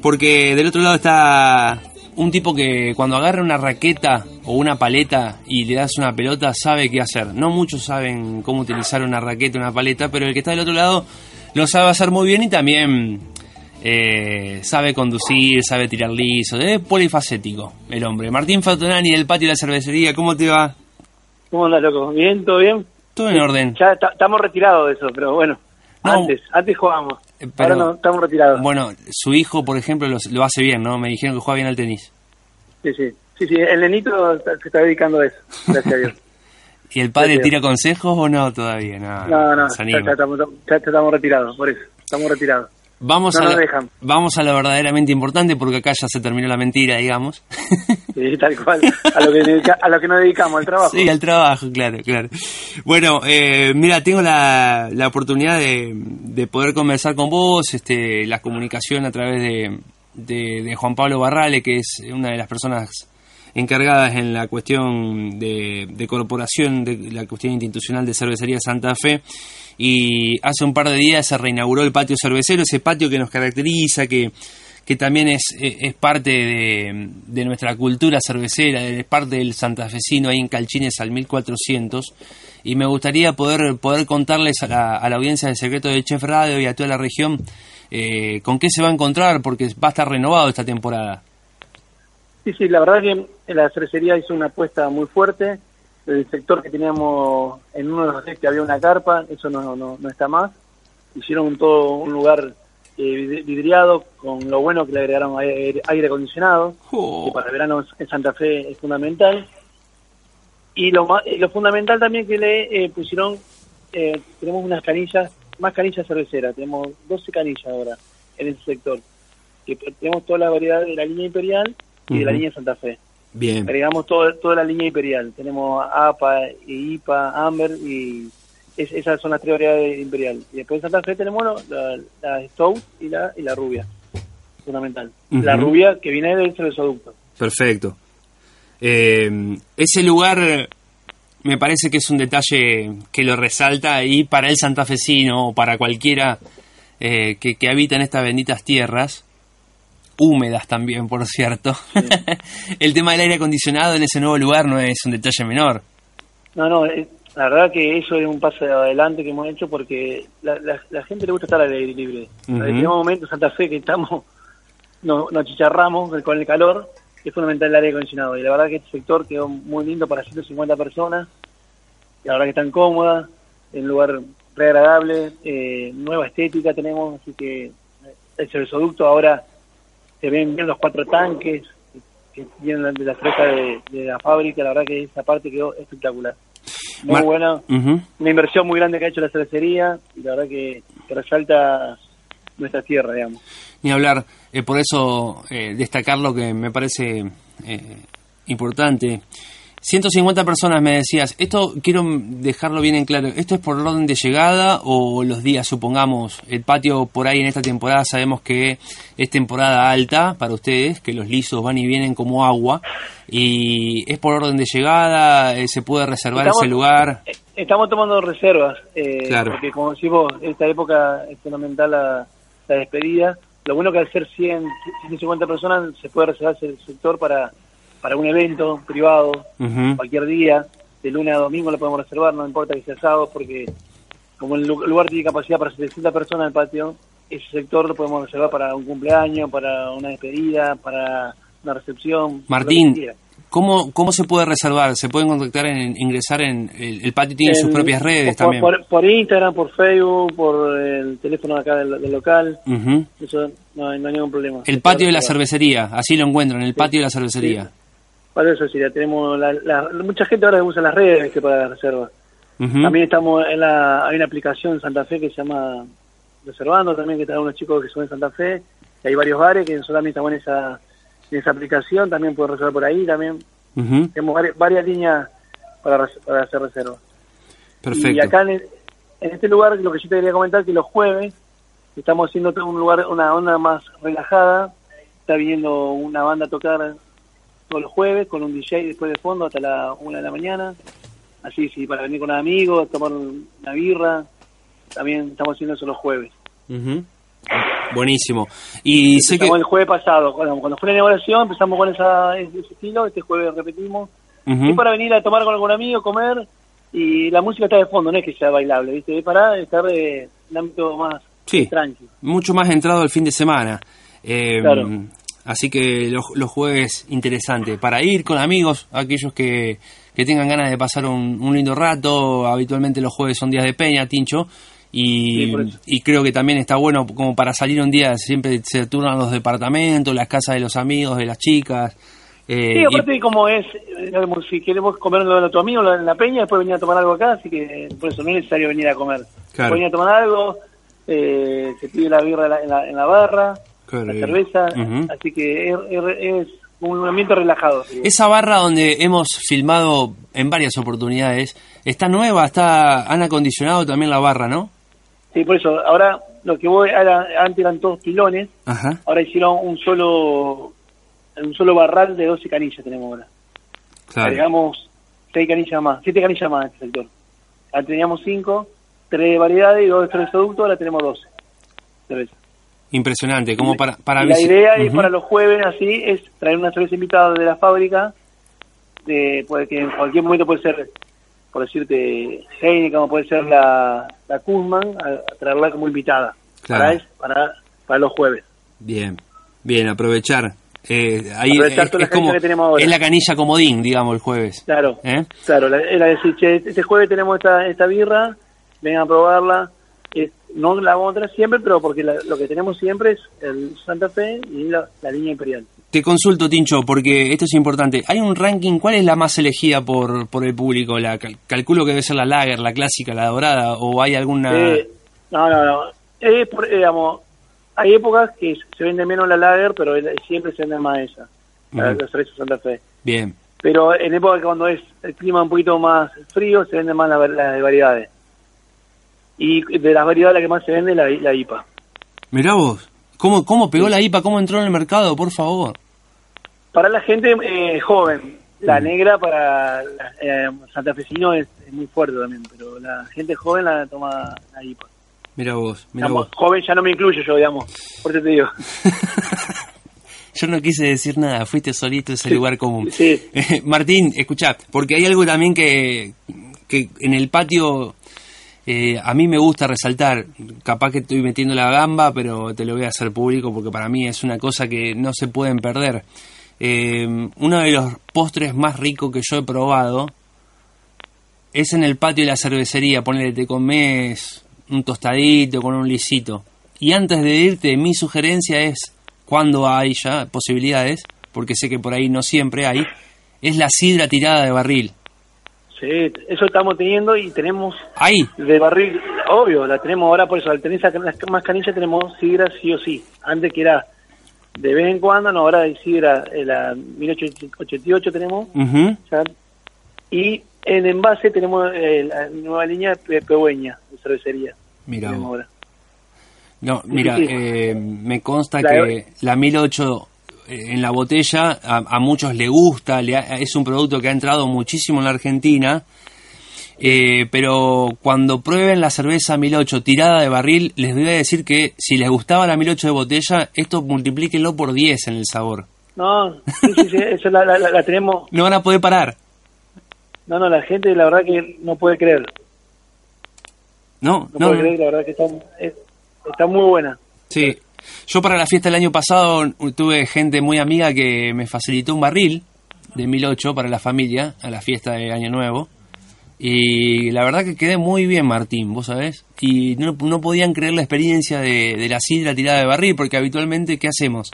porque del otro lado está un tipo que cuando agarra una raqueta o una paleta y le das una pelota sabe qué hacer. No muchos saben cómo utilizar una raqueta, o una paleta, pero el que está del otro lado lo sabe hacer muy bien y también eh, sabe conducir, sabe tirar liso, es polifacético el hombre. Martín Fatonani del patio de la cervecería, ¿cómo te va? ¿Cómo andas, loco? ¿Bien? ¿Todo bien? Todo en orden. Ya estamos retirados de eso, pero bueno, antes, antes jugábamos. Eh, pero, Ahora no, estamos retirados. Bueno, su hijo, por ejemplo, lo, hace bien, ¿no? Me dijeron que juega bien al tenis. Sí, sí. Sí, sí, el nenito se está dedicando a eso, gracias a Dios. ¿Y el padre tira consejos o no todavía? No, no, no ya, estamos, retirados, por eso, estamos retirados. Vamos, a la, vamos a lo verdaderamente importante porque acá ya se terminó la mentira, digamos. Sí, tal cual. A lo que, a lo que nos dedicamos, al trabajo. Sí, al trabajo, claro, claro. Bueno, eh, mira, tengo la, la oportunidad de, de, poder conversar con vos, este, la comunicación a través de, de, de Juan Pablo Barrale, que es una de las personas encargadas en la cuestión de, de, corporación, de la cuestión institucional de Cervecería Santa Fe. Y hace un par de días se reinauguró el patio cervecero, ese patio que nos caracteriza, que, que también es, es parte de, de, nuestra cultura cervecera, es parte del santafesino ahí en Calchines al 1400. Y me gustaría poder, poder contarles a la, audiencia del secreto de Chef Radio y a toda la región eh, con qué se va a encontrar, porque va a estar renovado esta temporada. Sí, sí, la verdad que la cervecería hizo una apuesta muy fuerte. El sector que teníamos en uno de los que había una carpa, eso no, no, no está más. Hicieron todo un lugar eh, vidriado, con lo bueno que le agregaron aire, acondicionado, oh. que para el verano en Santa Fe es fundamental. Y lo, lo fundamental también que le eh, pusieron, eh, tenemos unas canillas, más canillas cerveceras, tenemos 12 canillas ahora en ese sector. Que tenemos toda la variedad de la línea imperial y de la línea Santa Fe. Bien. Agregamos todo, toda la línea imperial. Tenemos APA, IPA, Amber y esas son las tres variedades de imperial. Y después en Santa Fe tenemos la, la Stout y la, y la rubia. Fundamental. La rubia que viene del cervezoducto. Perfecto. Eh, ese lugar me parece que es un detalle que lo resalta y para el santafesino o para cualquiera eh, que, que habita en estas benditas tierras, húmedas también, por cierto. el tema del aire acondicionado en ese nuevo lugar no es un detalle menor. No, no, eh, la verdad que eso es un paso adelante que hemos hecho porque la, la, gente le gusta estar al aire libre. En el momento en Santa Fe que estamos, nos, nos chicharramos con el calor, es fundamental el aire acondicionado. Y la verdad que este sector quedó muy lindo para 150 personas, y la verdad que están cómodas, en un lugar re agradable, eh, nueva estética tenemos, así que el cervezoducto ahora se ven bien los cuatro tanques que vienen de la cerveza de, la fábrica, la verdad que esa parte quedó espectacular. Muy buena, una inversión muy grande que ha hecho la cervecería y la verdad que, resalta nuestra tierra, digamos. Ni hablar, eh, por eso eh, destacar lo que me parece eh, importante 150 personas me decías, esto quiero dejarlo bien en claro, ¿esto es por orden de llegada o los días, supongamos, el patio por ahí en esta temporada sabemos que es temporada alta para ustedes, que los lisos van y vienen como agua, y es por orden de llegada, eh, se puede reservar ese lugar? Estamos tomando reservas, eh, porque como decimos, esta época es fundamental la, despedida, lo bueno que al ser 100, 150 personas se puede reservar ese sector para para un evento privado, cualquier día, de lunes a domingo lo podemos reservar, no importa que sea sábado, porque como el lugar tiene capacidad para 700 personas en el patio, ese sector lo podemos reservar para un cumpleaños, para una despedida, para una recepción. Martín, ¿cómo, ¿cómo se puede reservar? ¿Se pueden contactar, en ingresar en el, patio? Tiene sus propias redes también. Por, Instagram, por Facebook, por el teléfono acá del, local. Eso no hay, ningún problema. El patio de la cervecería, así lo encuentran, el patio de la cervecería. Para eso ya tenemos la, mucha gente ahora usa las redes para la reserva. También estamos en la, hay una aplicación en Santa Fe que se llama Reservando también, que están unos chicos que son en Santa Fe, y hay varios bares que solamente estamos en esa, en esa aplicación, también pueden reservar por ahí también. Tenemos varias, líneas para, para hacer reservas. Perfecto. Y acá en en este lugar lo que yo te quería comentar que los jueves estamos haciendo un lugar, una onda más relajada. Está viniendo una banda a tocar todos los jueves con un DJ después de fondo hasta la una de la mañana. Así, sí, para venir con amigos, tomar una birra. También estamos haciendo eso los jueves. Buenísimo. Y sé que... el jueves pasado, cuando, cuando fue la inauguración, empezamos con esa, ese estilo, este jueves repetimos. Y para venir a tomar con algún amigo, comer, y la música está de fondo, no es que sea bailable, ¿viste? Es para estar en un ámbito más sí, tranquilo. Mucho más entrado el fin de semana. Eh, Así que los, los, jueves interesante para ir con amigos, aquellos que, que tengan ganas de pasar un, un, lindo rato. Habitualmente los jueves son días de peña, tincho. Y, y, creo que también está bueno como para salir un día, siempre se turnan los departamentos, las casas de los amigos, de las chicas. Eh, sí, aparte como es, si queremos comer lo de tu amigo en la peña, después venir a tomar algo acá, así que por eso no es necesario venir a comer. Claro. Venir a tomar algo, eh, se pide la birra en la, en la barra, la cerveza, así que es, un ambiente relajado. Esa barra donde hemos filmado en varias oportunidades, ¿está nueva? está ¿Han acondicionado también la barra, no? Sí, por eso, ahora lo que voy, antes eran todos pilones, ahora hicieron un solo un solo barral de 12 canillas tenemos ahora. Claro. Agregamos 6 canillas más, 7 canillas más en este sector. Antes teníamos 5, 3 variedades y 2 de productos, ahora tenemos 12 cervezas. Impresionante, como para... para la idea es para los jueves así, es traer una cerveza invitada de la fábrica, de, puede que en cualquier momento puede ser, por decirte, Heineken, como puede ser la, la Kuzman, a, traerla como invitada. Para, para, para los jueves. Bien, bien, aprovechar. Eh, ahí es, como, es la canilla comodín, digamos, el jueves. Claro, ¿Eh? claro, era decir, che, este jueves tenemos esta, esta birra, vengan a probarla, no la vamos a traer siempre, pero porque lo que tenemos siempre es el Santa Fe y la, línea imperial. Te consulto, Tincho, porque esto es importante. ¿Hay un ranking? ¿Cuál es la más elegida por, por el público? La, calculo que debe ser la Lager, la clásica, la dorada, o hay alguna... no, no, no. digamos, hay épocas que se vende menos la Lager, pero siempre se vende más esa, la, cerveza Santa Fe. Bien. Pero en épocas cuando es el clima un poquito más frío, se vende más las la de variedades y de las variedades la que más se vende la, la IPA. Mirá vos, ¿cómo, cómo pegó la IPA? ¿Cómo entró en el mercado? Por favor. Para la gente eh, joven, la mm. negra para eh, santafesino es, es, muy fuerte también, pero la gente joven la toma la IPA. Mira vos, mira vos. Joven ya no me incluyo yo, digamos, por eso te digo. yo no quise decir nada, fuiste solito ese lugar común. Sí. Martín, escuchá, porque hay algo también que, que en el patio eh, a mí me gusta resaltar, capaz que estoy metiendo la gamba, pero te lo voy a hacer público porque para mí es una cosa que no se pueden perder. Eh, uno de los postres más ricos que yo he probado es en el patio de la cervecería. Ponle, te comes un tostadito con un lisito. Y antes de irte, mi sugerencia es, cuando hay ya posibilidades, porque sé que por ahí no siempre hay, es la sidra tirada de barril. Sí, eso estamos teniendo y tenemos ahí de barril, obvio, la tenemos ahora por eso, al tener las más canillas tenemos sidra sí o sí. Antes que era de vez en cuando, no, ahora hay sidra, eh, la 1888 tenemos. y en envase tenemos eh, la nueva línea de Pehueña, de cervecería. Mira. No, mira, eh, me consta que la 18 en la botella, a, muchos le gusta, es un producto que ha entrado muchísimo en la Argentina, eh, pero cuando prueben la cerveza 1008 tirada de barril, les voy a decir que si les gustaba la 1008 de botella, esto multiplíquenlo por 10 en el sabor. No, sí, sí, sí eso la, tenemos. No van a poder parar. No, no, la gente la verdad que no puede creer. No, no, puede creer, la verdad que está, está muy buena. Sí, yo para la fiesta del año pasado tuve gente muy amiga que me facilitó un barril de 1008 para la familia a la fiesta de Año Nuevo. Y la verdad que quedé muy bien, Martín, vos sabés. Y no, podían creer la experiencia de, la sidra tirada de barril, porque habitualmente, ¿qué hacemos?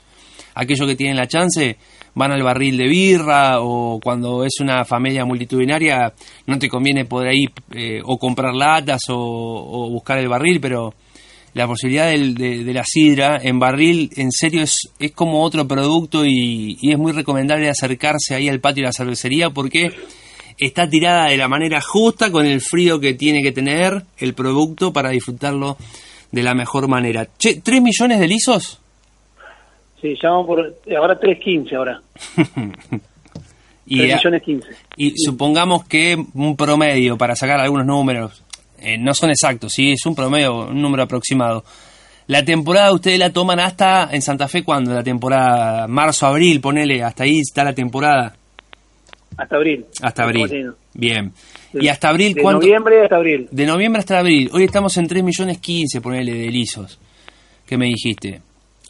Aquellos que tienen la chance van al barril de birra o cuando es una familia multitudinaria no te conviene poder ir eh, o comprar latas o buscar el barril, pero la posibilidad de, la sidra en barril, en serio, es, es como otro producto y, es muy recomendable acercarse ahí al patio de la cervecería porque está tirada de la manera justa con el frío que tiene que tener el producto para disfrutarlo de la mejor manera. Che, ¿3 millones de lisos? Sí, llamamos por. Ahora 3.15 ahora. y, 3 millones 15. y supongamos que un promedio, para sacar algunos números, eh, no son exactos, sí, es un promedio, un número aproximado. La temporada ustedes la toman hasta en Santa Fe, ¿cuándo? La temporada marzo, abril, ponele, hasta ahí está la temporada. Hasta abril. Hasta abril. Bien. De- ¿Y hasta abril de cuánto? noviembre hasta abril. De noviembre hasta abril. Hoy estamos en 3 millones 15, ponele, de lisos. ¿Qué me dijiste?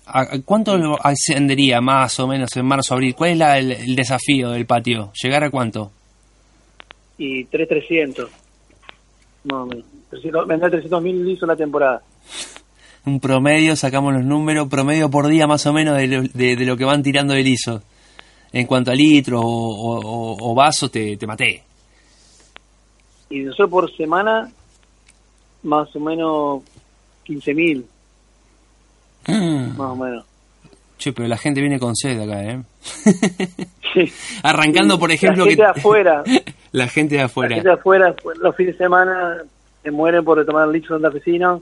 ¿A- ¿Cuánto lo ascendería más o menos en marzo, abril? ¿Cuál es la- el, el desafío del patio? ¿Llegar a cuánto? Y 3.300. Más o menos. 300, vendrá 300 mil lisos la temporada. Un promedio, sacamos los números, promedio por día más o menos de lo, de, de lo que van tirando de lisos. En cuanto a litros o, o, vasos, te, te maté. Y nosotros por semana, más o menos 15 mil, más o menos. Che, pero la gente viene con sed acá, ¿eh? Sí. Arrancando, por ejemplo, la gente que... de afuera, la gente de la afuera. gente de afuera, los fines de semana se mueren por tomar licho santafesino,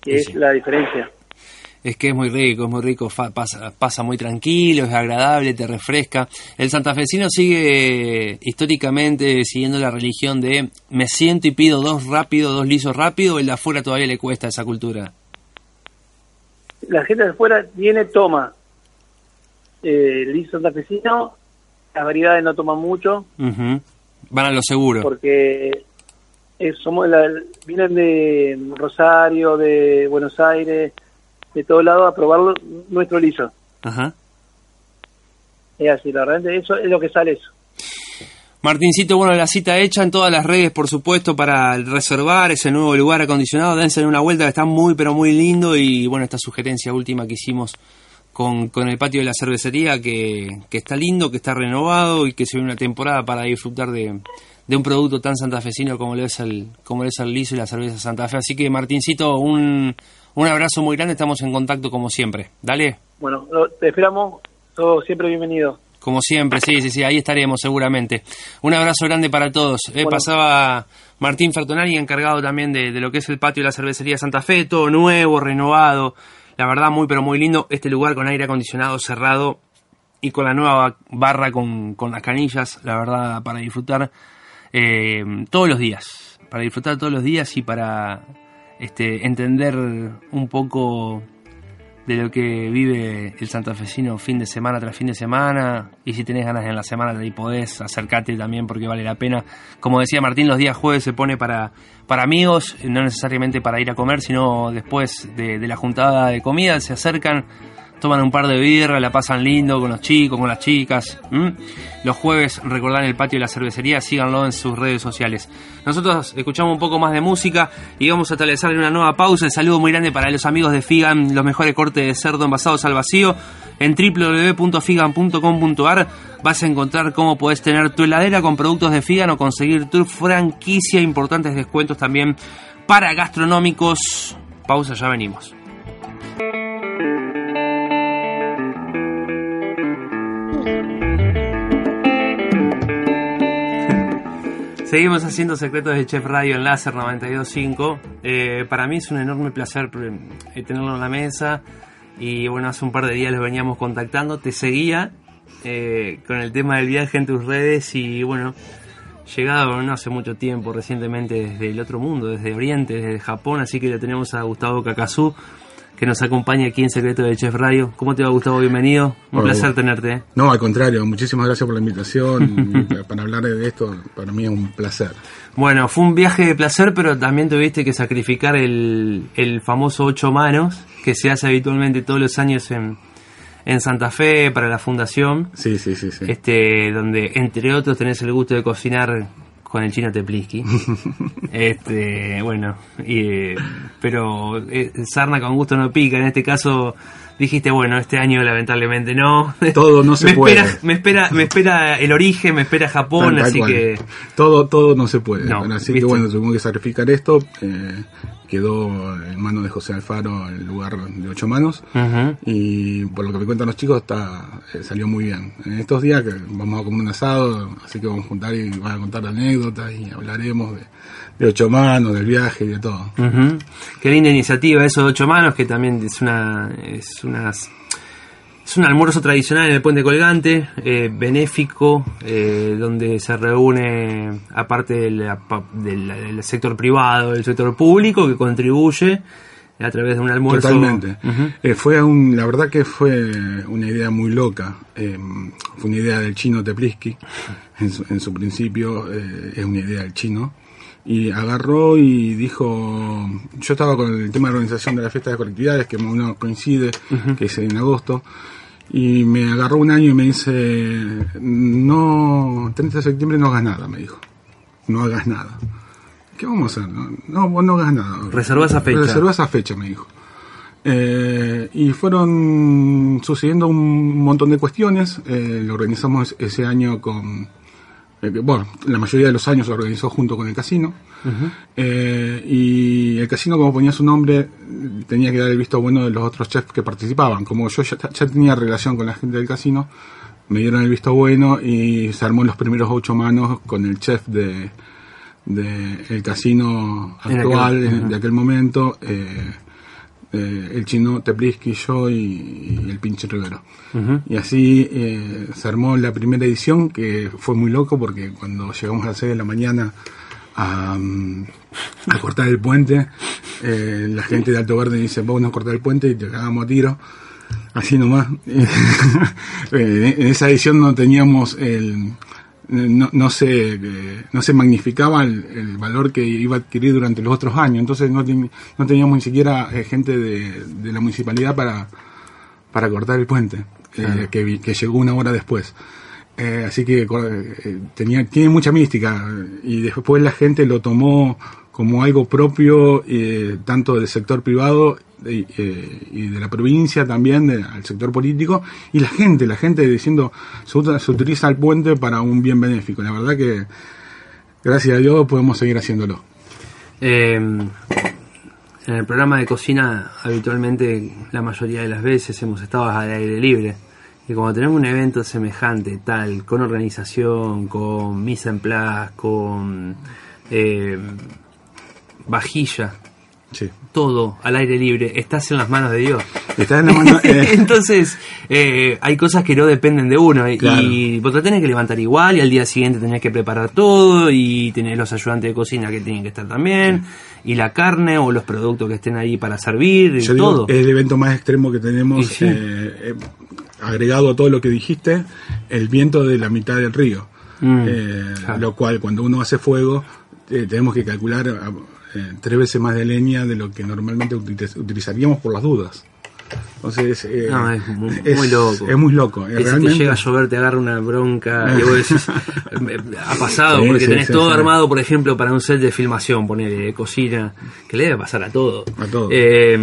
que Sí, es la diferencia. Es que es muy rico, es muy rico, pasa, pasa muy tranquilo, es agradable, te refresca. El santafesino sigue históricamente siguiendo la religión de me siento y pido dos rápido, dos lisos rápido, el de afuera todavía le cuesta esa cultura. La gente de afuera viene, toma eh, licho santafesino, las variedades no toman mucho. Van a lo seguro. porque eh, somos la- vienen de Rosario, de Buenos Aires, de todos lados a probarlo nuestro liso. Ajá. Es así, la verdad, eso es lo que sale eso. Martincito, bueno, la cita hecha en todas las redes, por supuesto, para reservar ese nuevo lugar acondicionado. Dense una vuelta, que está muy, pero muy lindo. Y bueno, esta sugerencia última que hicimos con, con el patio de la cervecería, que, que está lindo, que está renovado y que se viene una temporada para disfrutar de, de un producto tan santafesino como lo es el, como lo es el liso y la cerveza Santa Fe. Así que, Martincito, un, un abrazo muy grande. Estamos en contacto como siempre. Dale. Bueno, te esperamos, sos siempre bienvenido. Como siempre, sí, sí, sí, ahí estaremos seguramente. Un abrazo grande para todos. Eh, Bueno. Pasaba Martín Fertonari, encargado también de, de lo que es el patio de la cervecería Santa Fe, todo nuevo, renovado. La verdad, muy, pero muy lindo. Este lugar con aire acondicionado cerrado y con la nueva barra con, con las canillas, la verdad, para disfrutar eh, todos los días. Para disfrutar todos los días y para este, entender un poco de lo que vive el santafesino fin de semana tras fin de semana. Y si tenés ganas en la semana y podés acercate también porque vale la pena. Como decía Martín los días jueves se pone para para amigos no necesariamente para ir a comer sino después de, de la juntada de comida se acercan toman un par de birra, la pasan lindo con los chicos, con las chicas. Los jueves recordar el patio de la cervecería, síganlo en sus redes sociales. Nosotros escuchamos un poco más de música y vamos a establecer una nueva pausa. El saludo muy grande para los amigos de Figan, los mejores cortes de cerdo envasados al vacío. En www.figan.com.ar vas a encontrar cómo podés tener tu heladera con productos de Figan o conseguir tu franquicia, importantes descuentos también para gastronómicos. Pausa, ya venimos. Seguimos haciendo Secretos de Chef Radio en Láser 92.5. Eh, para mí es un enorme placer eh, tenerlo en la mesa. Y bueno, hace un par de días los veníamos contactando. Te seguía eh, con el tema del viaje en tus redes. Y bueno, llegado no hace mucho tiempo, recientemente desde el otro mundo, desde Oriente, desde Japón. Así que le tenemos a Gustavo Kakazu, que nos acompaña aquí en Secretos de Chef Radio. ¿Cómo te va, Gustavo? Bienvenido. Un placer tenerte. ¿eh? No, al contrario, muchísimas gracias por la invitación. para hablar de esto, para mí es un placer. Bueno, fue un viaje de placer, pero también tuviste que sacrificar el, el famoso ocho manos que se hace habitualmente todos los años en, en Santa Fe para la fundación, Sí, sí, sí, sí. este, donde entre otros tenés el gusto de cocinar con el chino Tepliski. este, bueno, y, pero eh, sarna con gusto no pica. En este caso dijiste, bueno, este año lamentablemente no. Todo no se me puede. Espera, me, espera, me espera el origen, me espera Japón, tal así cual. que... Todo, todo no se puede. No, así ¿viste? que bueno, tuvimos que sacrificar esto. eh, quedó en manos de José Alfaro el lugar de ocho manos. Y por lo que me cuentan los chicos, está eh, salió muy bien. En estos días que vamos a comer un asado, así que vamos a juntar y van a contar anécdotas y hablaremos de, de ocho manos, del viaje y de todo. Ujú. Qué linda iniciativa eso de ocho manos, que también es una es unas es un almuerzo tradicional en el Puente Colgante, eh, benéfico, eh, donde se reúne, aparte de la pa- del, del sector privado, del sector público, que contribuye a través de un almuerzo. Totalmente. Eh, fue un, la verdad que fue una idea muy loca. Fue una idea del chino Teplisky. En su, en su principio es una idea del chino. Y agarró y dijo, yo estaba con el tema de organización de la fiesta de colectividades, que uno coincide, que es en agosto, y me agarró un año y me dice, no, 30 de septiembre no hagas nada, me dijo. No hagas nada. ¿Qué vamos a hacer? No, no, vos no hagas nada. Reservá esa fecha. Reservá esa fecha, me dijo. Eh, y fueron sucediendo un montón de cuestiones. Eh, lo organizamos ese año con. Eh, bueno, la mayoría de los años lo organizó junto con el casino. Eh, y el casino, como ponía su nombre, tenía que dar el visto bueno de los otros chefs que participaban. Como yo ya, ya tenía relación con la gente del casino, me dieron el visto bueno y se armó los primeros ocho manos con el chef de, de el casino En actual aquel- de aquel momento. eh, eh, el chino Teplisky, yo y, y el pinche Rivero. Y así eh, se armó la primera edición, que fue muy loco porque cuando llegamos a las 6 de la mañana a, mm, a cortar el puente, eh, la gente de Alto Verde dice, vamos a cortar el puente y te cagamos a tiro. Así nomás. En esa edición no teníamos el... No, no se eh, no se magnificaba el, el valor que iba a adquirir durante los otros años entonces no, ten- no teníamos ni siquiera eh, gente de, de la municipalidad para para cortar el puente, eh, que, llegó una hora después. Eh, así que eh, tenía, tiene mucha mística y después la gente lo tomó como algo propio, eh, tanto del sector privado y, eh, y de la provincia también, de- al sector político, y la gente, la gente diciendo, se, se utiliza el puente para un bien benéfico. La verdad que, gracias a Dios, podemos seguir haciéndolo. Eh, en el programa de cocina, habitualmente, la mayoría de las veces hemos estado al aire libre. Y cuando tenemos un evento semejante, tal, con organización, con mise en place, con eh, vajilla, Sí. todo al aire libre, estás en las manos de Dios. Está en la mano, eh, Entonces, eh, hay cosas que no dependen de uno y- Claro. y vos te tenés que levantar igual y al día siguiente tenés que preparar todo y tener los ayudantes de cocina que tienen que estar también y la carne o los productos que estén ahí para servir y Yo digo, todo. es el evento más extremo que tenemos, Y sí. eh, eh, agregado a todo lo que dijiste, el viento de la mitad del río. Mm, Eh, claro. Lo cual, cuando uno hace fuego, eh, tenemos que calcular eh, tres veces más de leña de lo que normalmente utiliz- utilizaríamos por las dudas. Entonces, eh, No, es mu- muy loco. Es muy loco. eh, Que si te realmente- llega a llover te agarra una bronca y vos decís, eh, ha pasado Sí, porque sí, tenés sí, todo armado, por ejemplo, para un set de filmación, poner cocina, que le debe pasar a todo. A todo. Eh,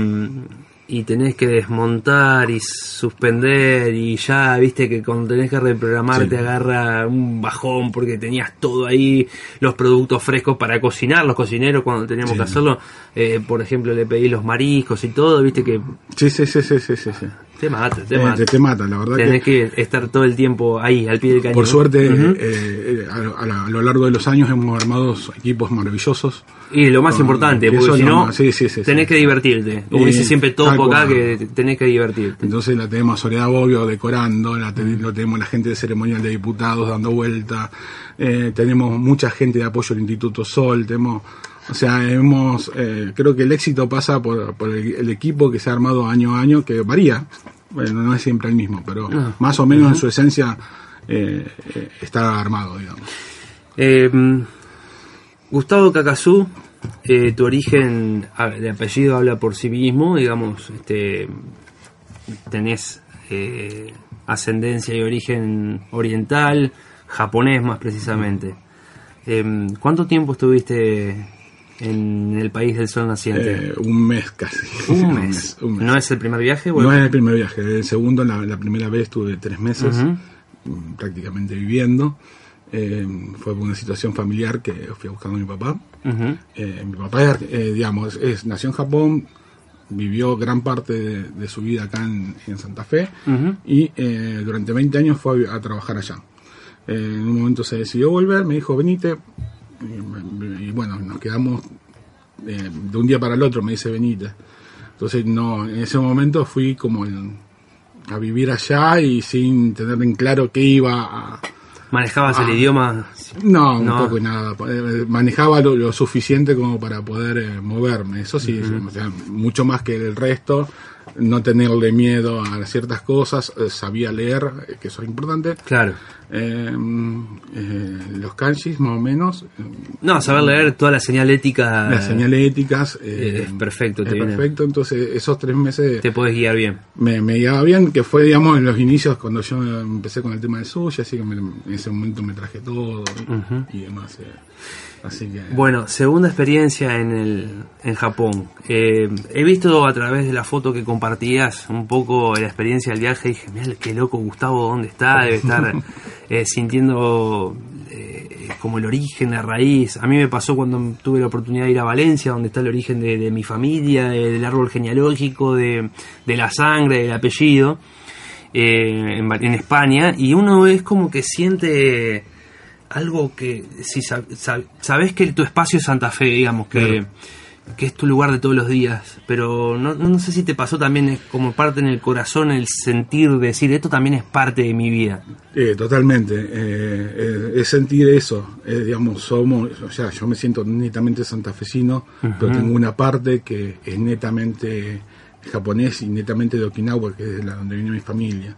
y tenés que desmontar y suspender y ya, viste que cuando tenés que reprogramar Sí. te agarra un bajón porque tenías todo ahí, los productos frescos para cocinar, los cocineros cuando teníamos Sí. que hacerlo, eh, por ejemplo le pedí los mariscos y todo, viste que Sí, sí, sí, sí, sí, sí, sí. Te mata, te Eh, mata. te, te mata, la verdad Tenés que... que estar todo el tiempo ahí, al pie del cañón. Por suerte, eh, eh, a, lo- a la- a lo largo de los años hemos armado equipos maravillosos. y lo más con- importante, que porque si no, más- sí, sí, sí, tenés que divertirte. Como dice siempre Topo acá, que te- tenés que divertirte. Entonces la tenemos a Soledad Bobbio decorando, la ten- lo tenemos la gente de ceremonial de diputados dando vuelta, eh, tenemos mucha gente de apoyo al Instituto Sol, tenemos, o sea, hemos, eh, creo que el éxito pasa por, por el, el equipo que se ha armado año a año, que varía, bueno, no es siempre el mismo, pero No. más o menos en su esencia eh, eh, está armado, digamos. Eh, Gustavo Cacazú, eh, tu origen a- de apellido habla por sí mismo, digamos, este, tenés ascendencia y origen oriental, japonés más precisamente. Eh, ¿Cuánto tiempo estuviste en el país del sol naciente? Eh, un mes casi. ¿Un mes? ¿No es el primer viaje? No es el primer viaje. El segundo, la, la primera vez estuve tres meses mm, prácticamente viviendo. Eh, fue una situación familiar que fui a buscar a mi papá. Eh, mi papá, digamos, es, nació en Japón, vivió gran parte de, su vida acá en, Santa Fe y durante 20 años fue a, trabajar allá. en un momento se decidió volver, me dijo, venite, y, bueno, nos quedamos eh, de un día para el otro, me dice Benita. Entonces, no, en ese momento fui como a vivir allá y sin tener en claro qué iba a... ¿Manejabas el idioma? No, un poco nada. Eh, manejaba lo, suficiente como para poder eh, moverme. Eso sí, mucho más que el resto no tenerle miedo a ciertas cosas, eh, sabía leer, eh, que eso es importante. Claro. Eh, los kanjis, más o menos. No, saber leer toda la señalética. Las señaléticas. es perfecto, te perfecto, entonces esos tres meses. Te puedes guiar bien. Me, me, guiaba bien, que fue, digamos, en los inicios cuando yo empecé con el tema de sushi, así que en ese momento me traje todo y, demás. Bueno, segunda experiencia en, el, en Japón. Eh, he visto a través de la foto que compartías un poco la experiencia del viaje y dije, mira qué loco Gustavo, ¿dónde está? Debe estar eh, sintiendo eh, como el origen, la raíz. A mí me pasó cuando tuve la oportunidad de ir a Valencia, donde está el origen de, mi familia, del árbol genealógico, de, la sangre, del apellido, en, en España, y uno es como que siente algo que si sabes que tu espacio es Santa Fe, digamos, que, que, es tu lugar de todos los días, pero no, no sé si te pasó también como parte en el corazón el sentir de decir esto también es parte de mi vida. Eh, totalmente, eh, eh, es sentir eso, digamos, somos, o sea, yo me siento netamente santafesino, pero tengo una parte que es netamente japonés y netamente de Okinawa, que es de la donde viene mi familia.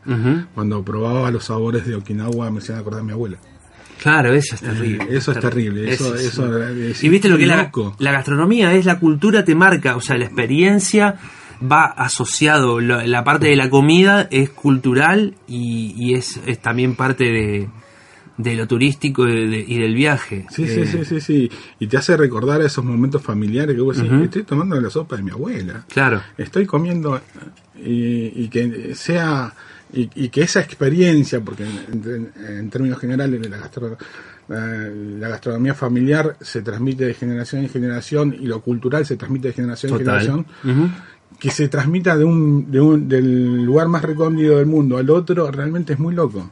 Cuando probaba los sabores de Okinawa me hacían acordar a mi abuela. Claro, eso es terrible. eso es terrible. Eso, y viste lo que la, la, gastronomía es la cultura te marca, o sea, la experiencia va asociado, la, parte de la comida es cultural y, es, también parte de, de lo turístico y, del viaje. Sí, sí, sí, sí, sí. Y te hace recordar esos momentos familiares que vos decís, estoy tomando la sopa de mi abuela. Claro. Estoy comiendo y que sea y, que esa experiencia, porque en, términos generales la, gastronomía familiar se transmite de generación en generación y lo cultural se transmite de generación en generación, que se transmita de un, de un, del lugar más recóndito del mundo al otro, realmente es muy loco.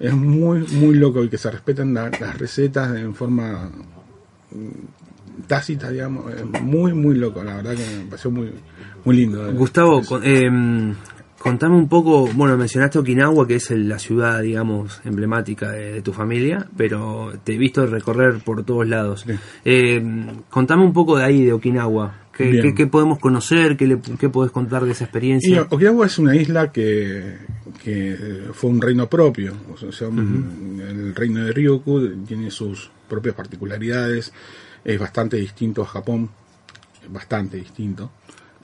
Es muy, muy loco y que se respeten las recetas en forma mm, tácita, digamos, muy, muy loco, la verdad que me pareció muy, muy lindo. Gustavo, eh, Contame un poco, bueno, mencionaste Okinawa, que es la ciudad, digamos, emblemática de, tu familia, pero te he visto recorrer por todos lados. Eh, contame un poco de ahí, de Okinawa. ¿Qué, podemos conocer? ¿Qué, le, ¿Qué podés contar de esa experiencia? Okinawa es una isla que, fue un reino propio. O sea, El reino de Ryukyu tiene sus propias particularidades. Es bastante distinto a Japón. Bastante distinto.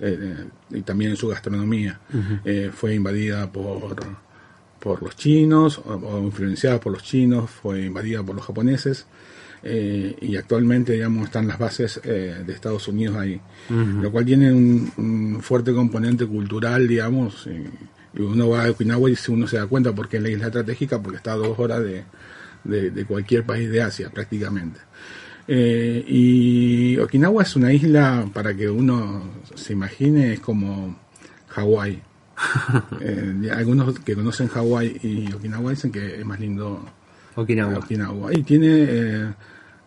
Eh, y también en su gastronomía. Eh, fue invadida por, por los chinos, o, influenciada por los chinos, fue invadida por los japoneses. Eh, y actualmente digamos están las bases de Estados Unidos ahí lo cual tiene un, fuerte componente cultural digamos y uno va a Okinawa y uno se da cuenta porque es la isla estratégica porque está a dos horas de, de cualquier país de Asia prácticamente eh, y Okinawa es una isla, para que uno se imagine, es como Hawái. Eh, algunos que conocen Hawái y Okinawa dicen que es más lindo Okinawa. Okinawa. Y tiene,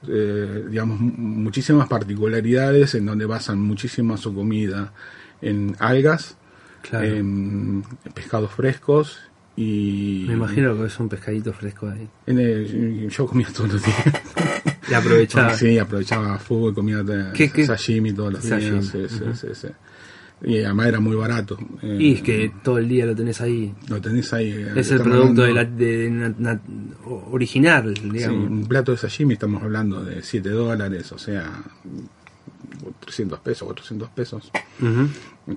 eh, digamos, muchísimas particularidades en donde basan muchísima su comida en algas, en pescados frescos y... Me imagino que es un pescadito fresco ahí. yo comía todos los días. Y aprovechaba. Sí, aprovechaba fútbol, comía sashimi todos los días. Sí, sí, sí, y además era muy barato. Eh, y es que todo el día lo tenés ahí. Lo tenés ahí. Eh, es el producto de la, de, original, digamos. Sí, un plato de sashimi estamos hablando de 7 dólares, o sea, 300 pesos, 400 pesos.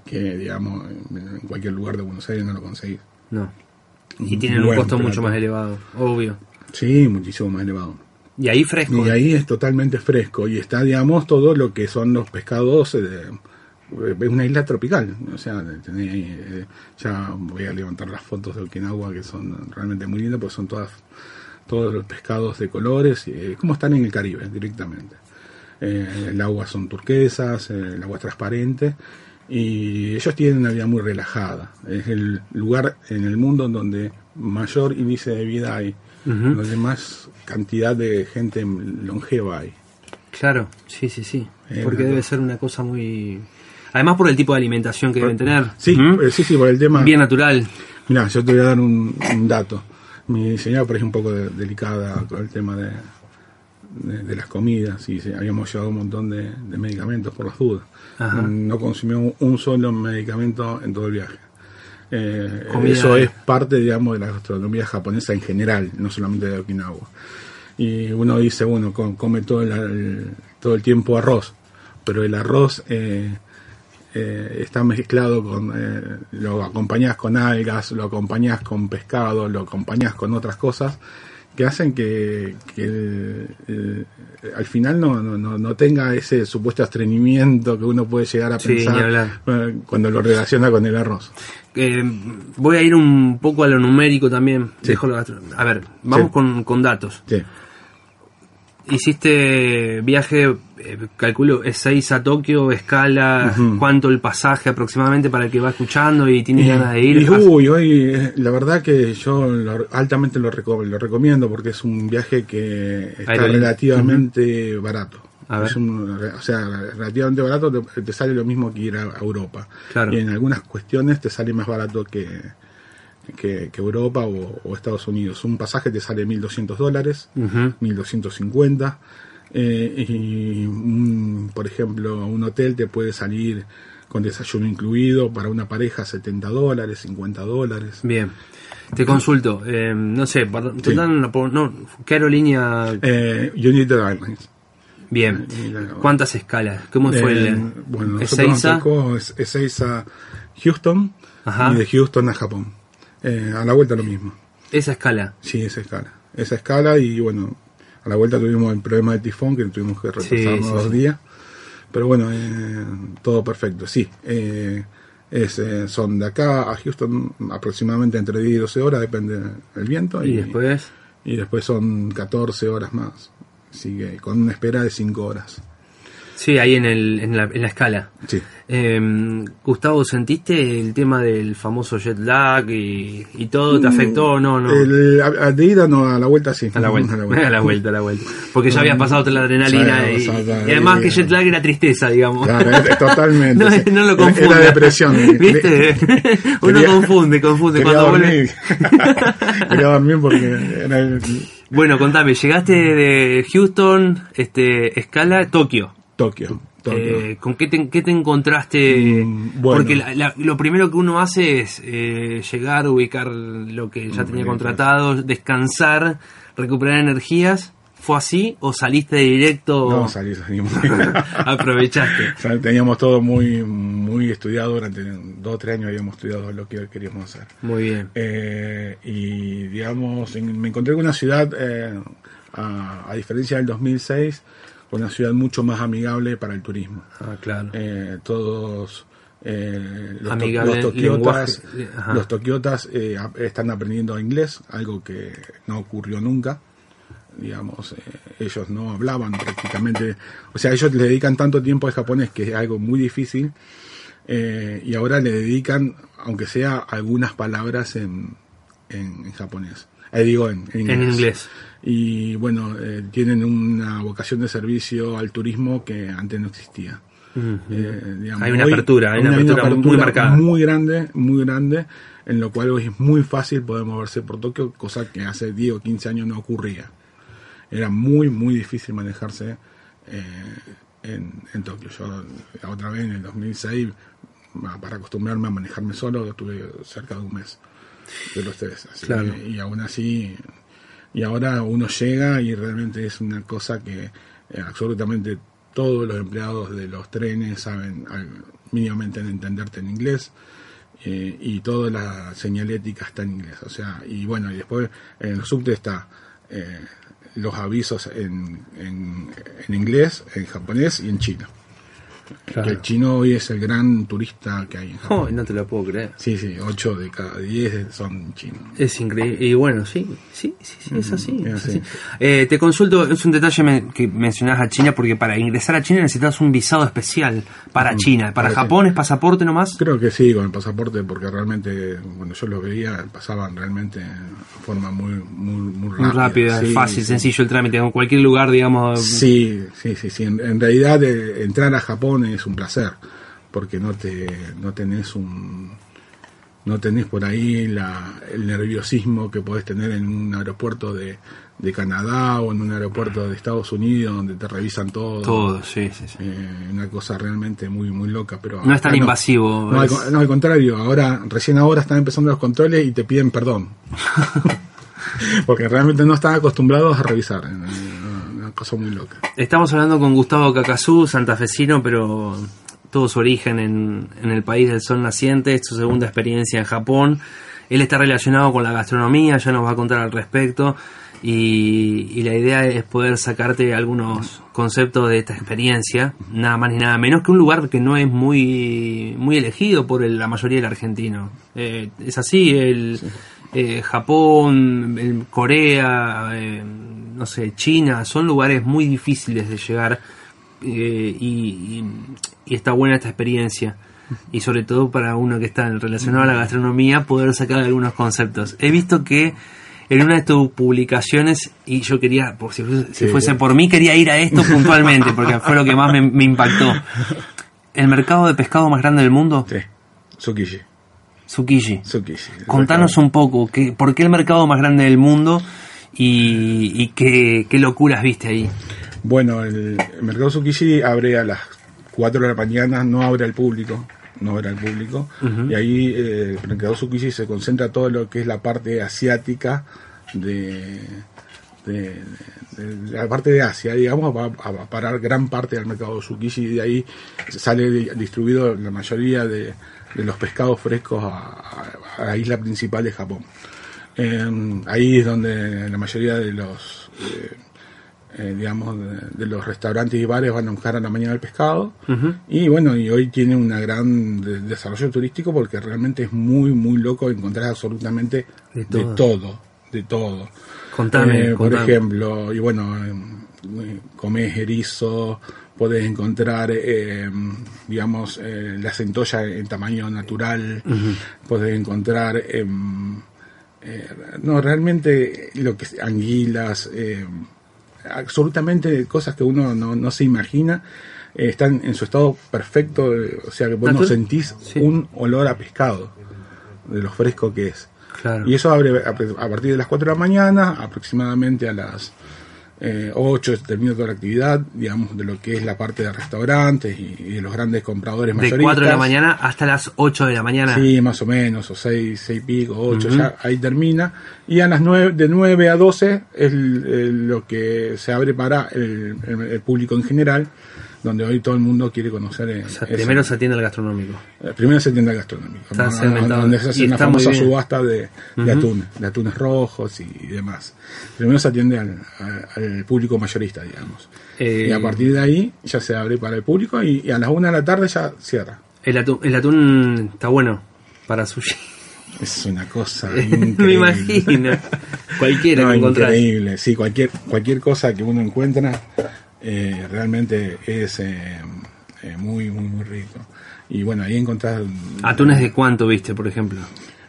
Que, digamos, en cualquier lugar de Buenos Aires no lo conseguís. No. Y tienen un costo mucho más elevado, obvio. Sí, muchísimo más elevado. Y ahí fresco. Y ahí es totalmente fresco. Y está, digamos, todo lo que son los pescados. Eh, es una isla tropical. O sea, tenés, eh, ya voy a levantar las fotos de Okinawa que son realmente muy lindas, pues son todas todos los pescados de colores, eh, como están en el Caribe directamente. Eh, el agua son turquesas, eh, el agua es transparente y ellos tienen una vida muy relajada. Es el lugar en el mundo donde mayor índice de vida hay, donde más cantidad de gente longeva hay. Claro, sí, sí, sí. Porque debe ser una cosa muy... Además por el tipo de alimentación que deben tener. Sí, sí, sí, por el tema... Bien natural. Mira, yo te voy a dar un, dato. Mi señora parece un poco delicada con el tema de, de, las comidas y habíamos llevado un montón de, medicamentos por las dudas. No consumió un solo medicamento en todo el viaje. Eh, eso es parte, digamos, de la gastronomía japonesa en general, no solamente de Okinawa. Y uno dice, bueno, come todo el, todo el tiempo arroz, pero el arroz eh, eh, está mezclado con, lo acompañás con algas, lo acompañás con pescado, lo acompañás con otras cosas que hacen que, al final no, no, no, tenga ese supuesto estreñimiento que uno puede llegar a pensar cuando lo relaciona con el arroz. Eh, voy a ir un poco a lo numérico también. a ver, vamos con, con datos. Hiciste viaje, eh, calculo, es 6 a Tokio, escala, cuánto el pasaje aproximadamente para el que va escuchando y tiene ganas de ir. uy, hoy, eh, la verdad que yo altamente lo, lo, recomiendo porque es un viaje que está relativamente barato. o sea, relativamente barato te, sale lo mismo que ir a, Europa. Y en algunas cuestiones te sale más barato que, que, Europa o, Estados Unidos. Un pasaje te sale 1.200 dólares, 1.250. Eh, y por ejemplo, un hotel te puede salir con desayuno incluido para una pareja 70 dólares, 50 dólares. Bien. Te consulto, eh, no sé, no, ¿qué aerolínea? Eh, United Airlines. Bien. ¿Cuántas escalas? ¿Cómo fue el, eh, bueno, es Ezeiza Houston y de Houston a Japón. Eh, a la vuelta lo mismo. ¿Esa escala? Sí, esa escala. Esa escala y bueno, a la vuelta tuvimos el problema de tifón que tuvimos que retrasarnos dos días. Pero bueno, eh, todo perfecto. Sí, eh, es, son de acá a Houston aproximadamente entre 10 y 12 horas, depende del viento. ¿Y, después? Y después son 14 horas más. Sigue con una espera de 5 horas. Sí, ahí en, el, en, la, en la escala. Sí. Em, Gustavo, ¿sentiste el tema del famoso jet lag y, y todo? ¿Te mm, afectó o no? no? El, a, de ida no, a la vuelta sí. A la vuelta, a la vuelta, a la vuelta, Porque ya habías pasado la adrenalina y, además que jet lag era tristeza, digamos. Claro, totalmente. no, lo confunde. Era depresión. ¿Viste? Uno confunde, confunde. Quería cuando dormir. quería dormir porque era el... Bueno, contame, llegaste de Houston, este, escala, Tokio. Tokio. Eh, ¿Con qué te, qué te encontraste? Mm, Porque lo primero que uno hace es eh, llegar, ubicar lo que ya tenía contratado, descansar, recuperar energías. ¿Fue así o saliste directo? No, salí, salimos. Aprovechaste. teníamos todo muy muy estudiado, durante dos o tres años habíamos estudiado lo que queríamos hacer. Muy bien. Eh, y digamos, me encontré con una ciudad, a, a diferencia del 2006, una ciudad mucho más amigable para el turismo. Ah, claro. Eh, todos eh, los, tokiotas, los tokiotas eh, están aprendiendo inglés, algo que no ocurrió nunca. Digamos, ellos no hablaban prácticamente, o sea, ellos le dedican tanto tiempo al japonés que es algo muy difícil y ahora le dedican, aunque sea algunas palabras en, en, japonés. Digo, en, inglés. En inglés y bueno, eh, tienen una vocación de servicio al turismo que antes no existía. Eh, hay una apertura, hay una, apertura, muy marcada. Muy grande, muy grande, en lo cual hoy es muy fácil poder moverse por Tokio, cosa que hace 10 o 15 años no ocurría. Era muy, muy difícil manejarse eh, en, en, Tokio. Yo la otra vez, en el 2006, para acostumbrarme a manejarme solo, estuve cerca de un mes de los tres. y aún así y ahora uno llega y realmente es una cosa que eh, absolutamente todos los empleados de los trenes saben mínimamente entenderte en inglés eh, y toda la señalética está en inglés. O sea, y bueno, y después en el subte está eh, los avisos en, en, en inglés, en japonés y en chino. Que el chino hoy es el gran turista que hay en Japón. Oh, no te lo puedo creer. Sí, sí, 8 de cada 10 son chinos. Es increíble. Y bueno, sí, sí, sí, sí es así. es es así. así. Eh, te consulto, es un detalle me- que mencionás a China, porque para ingresar a China necesitas un visado especial para China. ¿Para Para Japón es pasaporte nomás? Creo que sí, con el pasaporte, porque realmente, cuando yo los veía, pasaban realmente de forma muy, muy, muy rápida. Muy rápido, Sí, fácil, sí. sencillo el trámite. En cualquier lugar, digamos. Sí, sí, sí, sí. En, en realidad eh, entrar a Japón es un placer, porque no te, no tenés un, no tenés por ahí la, el nerviosismo que podés tener en un aeropuerto de, de Canadá o en un aeropuerto de Estados Unidos donde te revisan todo. Todo, sí, sí, sí. Eh, una cosa realmente muy muy loca, pero No es tan invasivo, No, al, es- no, al contrario, ahora recién ahora están empezando los controles y te piden perdón. Porque realmente no están acostumbrados a revisar. Una cosa muy loca. Estamos hablando con Gustavo Cacazú, santafesino, pero todo su origen en, en el país del sol naciente, es su segunda experiencia en Japón. Él está relacionado con la gastronomía, ya nos va a contar al respecto. Y, y la idea es poder sacarte algunos conceptos de esta experiencia, nada más ni nada menos que un lugar que no es muy, muy elegido por el- la mayoría del argentino. Eh, es así, el eh, Japón, el Corea, eh, no sé, China, son lugares muy difíciles de llegar eh, y, y- y está buena esta experiencia. Y sobre todo para uno que está relacionado a la gastronomía, poder sacar algunos conceptos. He visto que en una de tus publicaciones, y yo quería, por si fuese, si fuese por mí, quería ir a esto puntualmente, porque fue lo que más me, me impactó. ¿El mercado de pescado más grande del mundo? Sí, Tsukiji. Tsukiji. Tsukiji. Contanos un poco, ¿qué, ¿por qué el mercado más grande del mundo y, y qué, qué locuras viste ahí? Bueno, el, mercado Tsukiji abre a las 4 de la mañana, no abre al público. No abre al público. Y ahí eh, el mercado Tsukiji se concentra todo lo que es la parte asiática de, de- de la parte de Asia, digamos, va a parar gran parte del mercado Tsukiji y de ahí sale di- distribuido la mayoría de, de los pescados frescos a, a- a la isla principal de Japón. Eh, ahí es donde la mayoría de los eh, eh, digamos de, de los restaurantes y bares van a buscar a la mañana el pescado y bueno y hoy tiene un gran de- desarrollo turístico porque realmente es muy muy loco encontrar absolutamente De de todo. de todo, Contame, Eh, por contame. ejemplo y bueno eh, comés erizo podés encontrar eh, digamos eh, la centolla en tamaño natural Ujú. podés encontrar em, eh, no realmente lo que es anguilas eh, absolutamente cosas que uno no, no se imagina eh, están en su estado perfecto o sea que vos no sentís Sí. un olor a pescado de lo fresco que es Claro. y eso abre a, a partir de las 4 de la mañana aproximadamente a las eh, 8 termina toda la actividad digamos de lo que es la parte de restaurantes y, y de los grandes compradores De mayoristas 4 de la mañana hasta las 8 de la mañana. Sí, más o menos, o 6, 6 y pico, 8, Ujú. ya ahí termina. Y a las 9, de 9 a 12 es el- el- lo que se abre para el, el- el público en general, donde hoy todo el mundo quiere conocer. eh, O sea, primero se atiende al gastronómico. eh, primero se atiende al gastronómico, Está ¿no? segmentado. donde se hace una famosa subasta de, atún, de atunes rojos y, demás. Primero se atiende al, al- al público mayorista, digamos. Eh, Y a partir de ahí ya se abre para el público y, y a las 1 de la tarde ya cierra. El atún, el atún está bueno para sushi. Es una cosa Me increíble. imagino. Cualquiera No, que encontrás. increíble, sí, cualquier, cualquier cosa que uno encuentra eh, realmente es eh, eh, muy, muy, muy rico. Y bueno, ahí encontrás... ¿Atunes de cuánto viste, por ejemplo?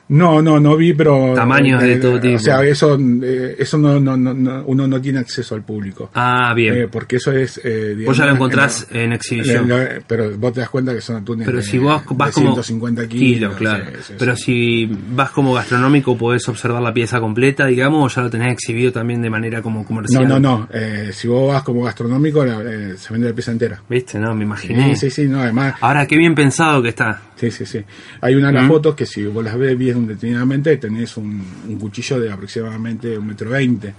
No, no, no vi, pero... Tamaños de todo tipo. O sea, eso, eh, eso no, no, no, no- uno no tiene acceso al público. Ah, bien. Eh, porque eso es... eh, Vos ya lo digamos, encontrás en- en exhibición. en pero vos te das cuenta que son atunes Pero de, si vos vas como 150 kilos. kilo, claro. Pero si vas como gastronómico podés observar la pieza completa, digamos, o ya lo tenés exhibido también de manera como comercial. No, no, no. eh, si vos vas como gastronómico, la- eh, se vende la pieza entera. ¿Viste? No, me imaginé. Sí, sí, sí, no, además, Ahora, qué bien pensado que está. Sí, sí, sí. Hay una de las fotos que si vos las ves bien detenidamente, tenés un, un cuchillo de aproximadamente un metro veinte,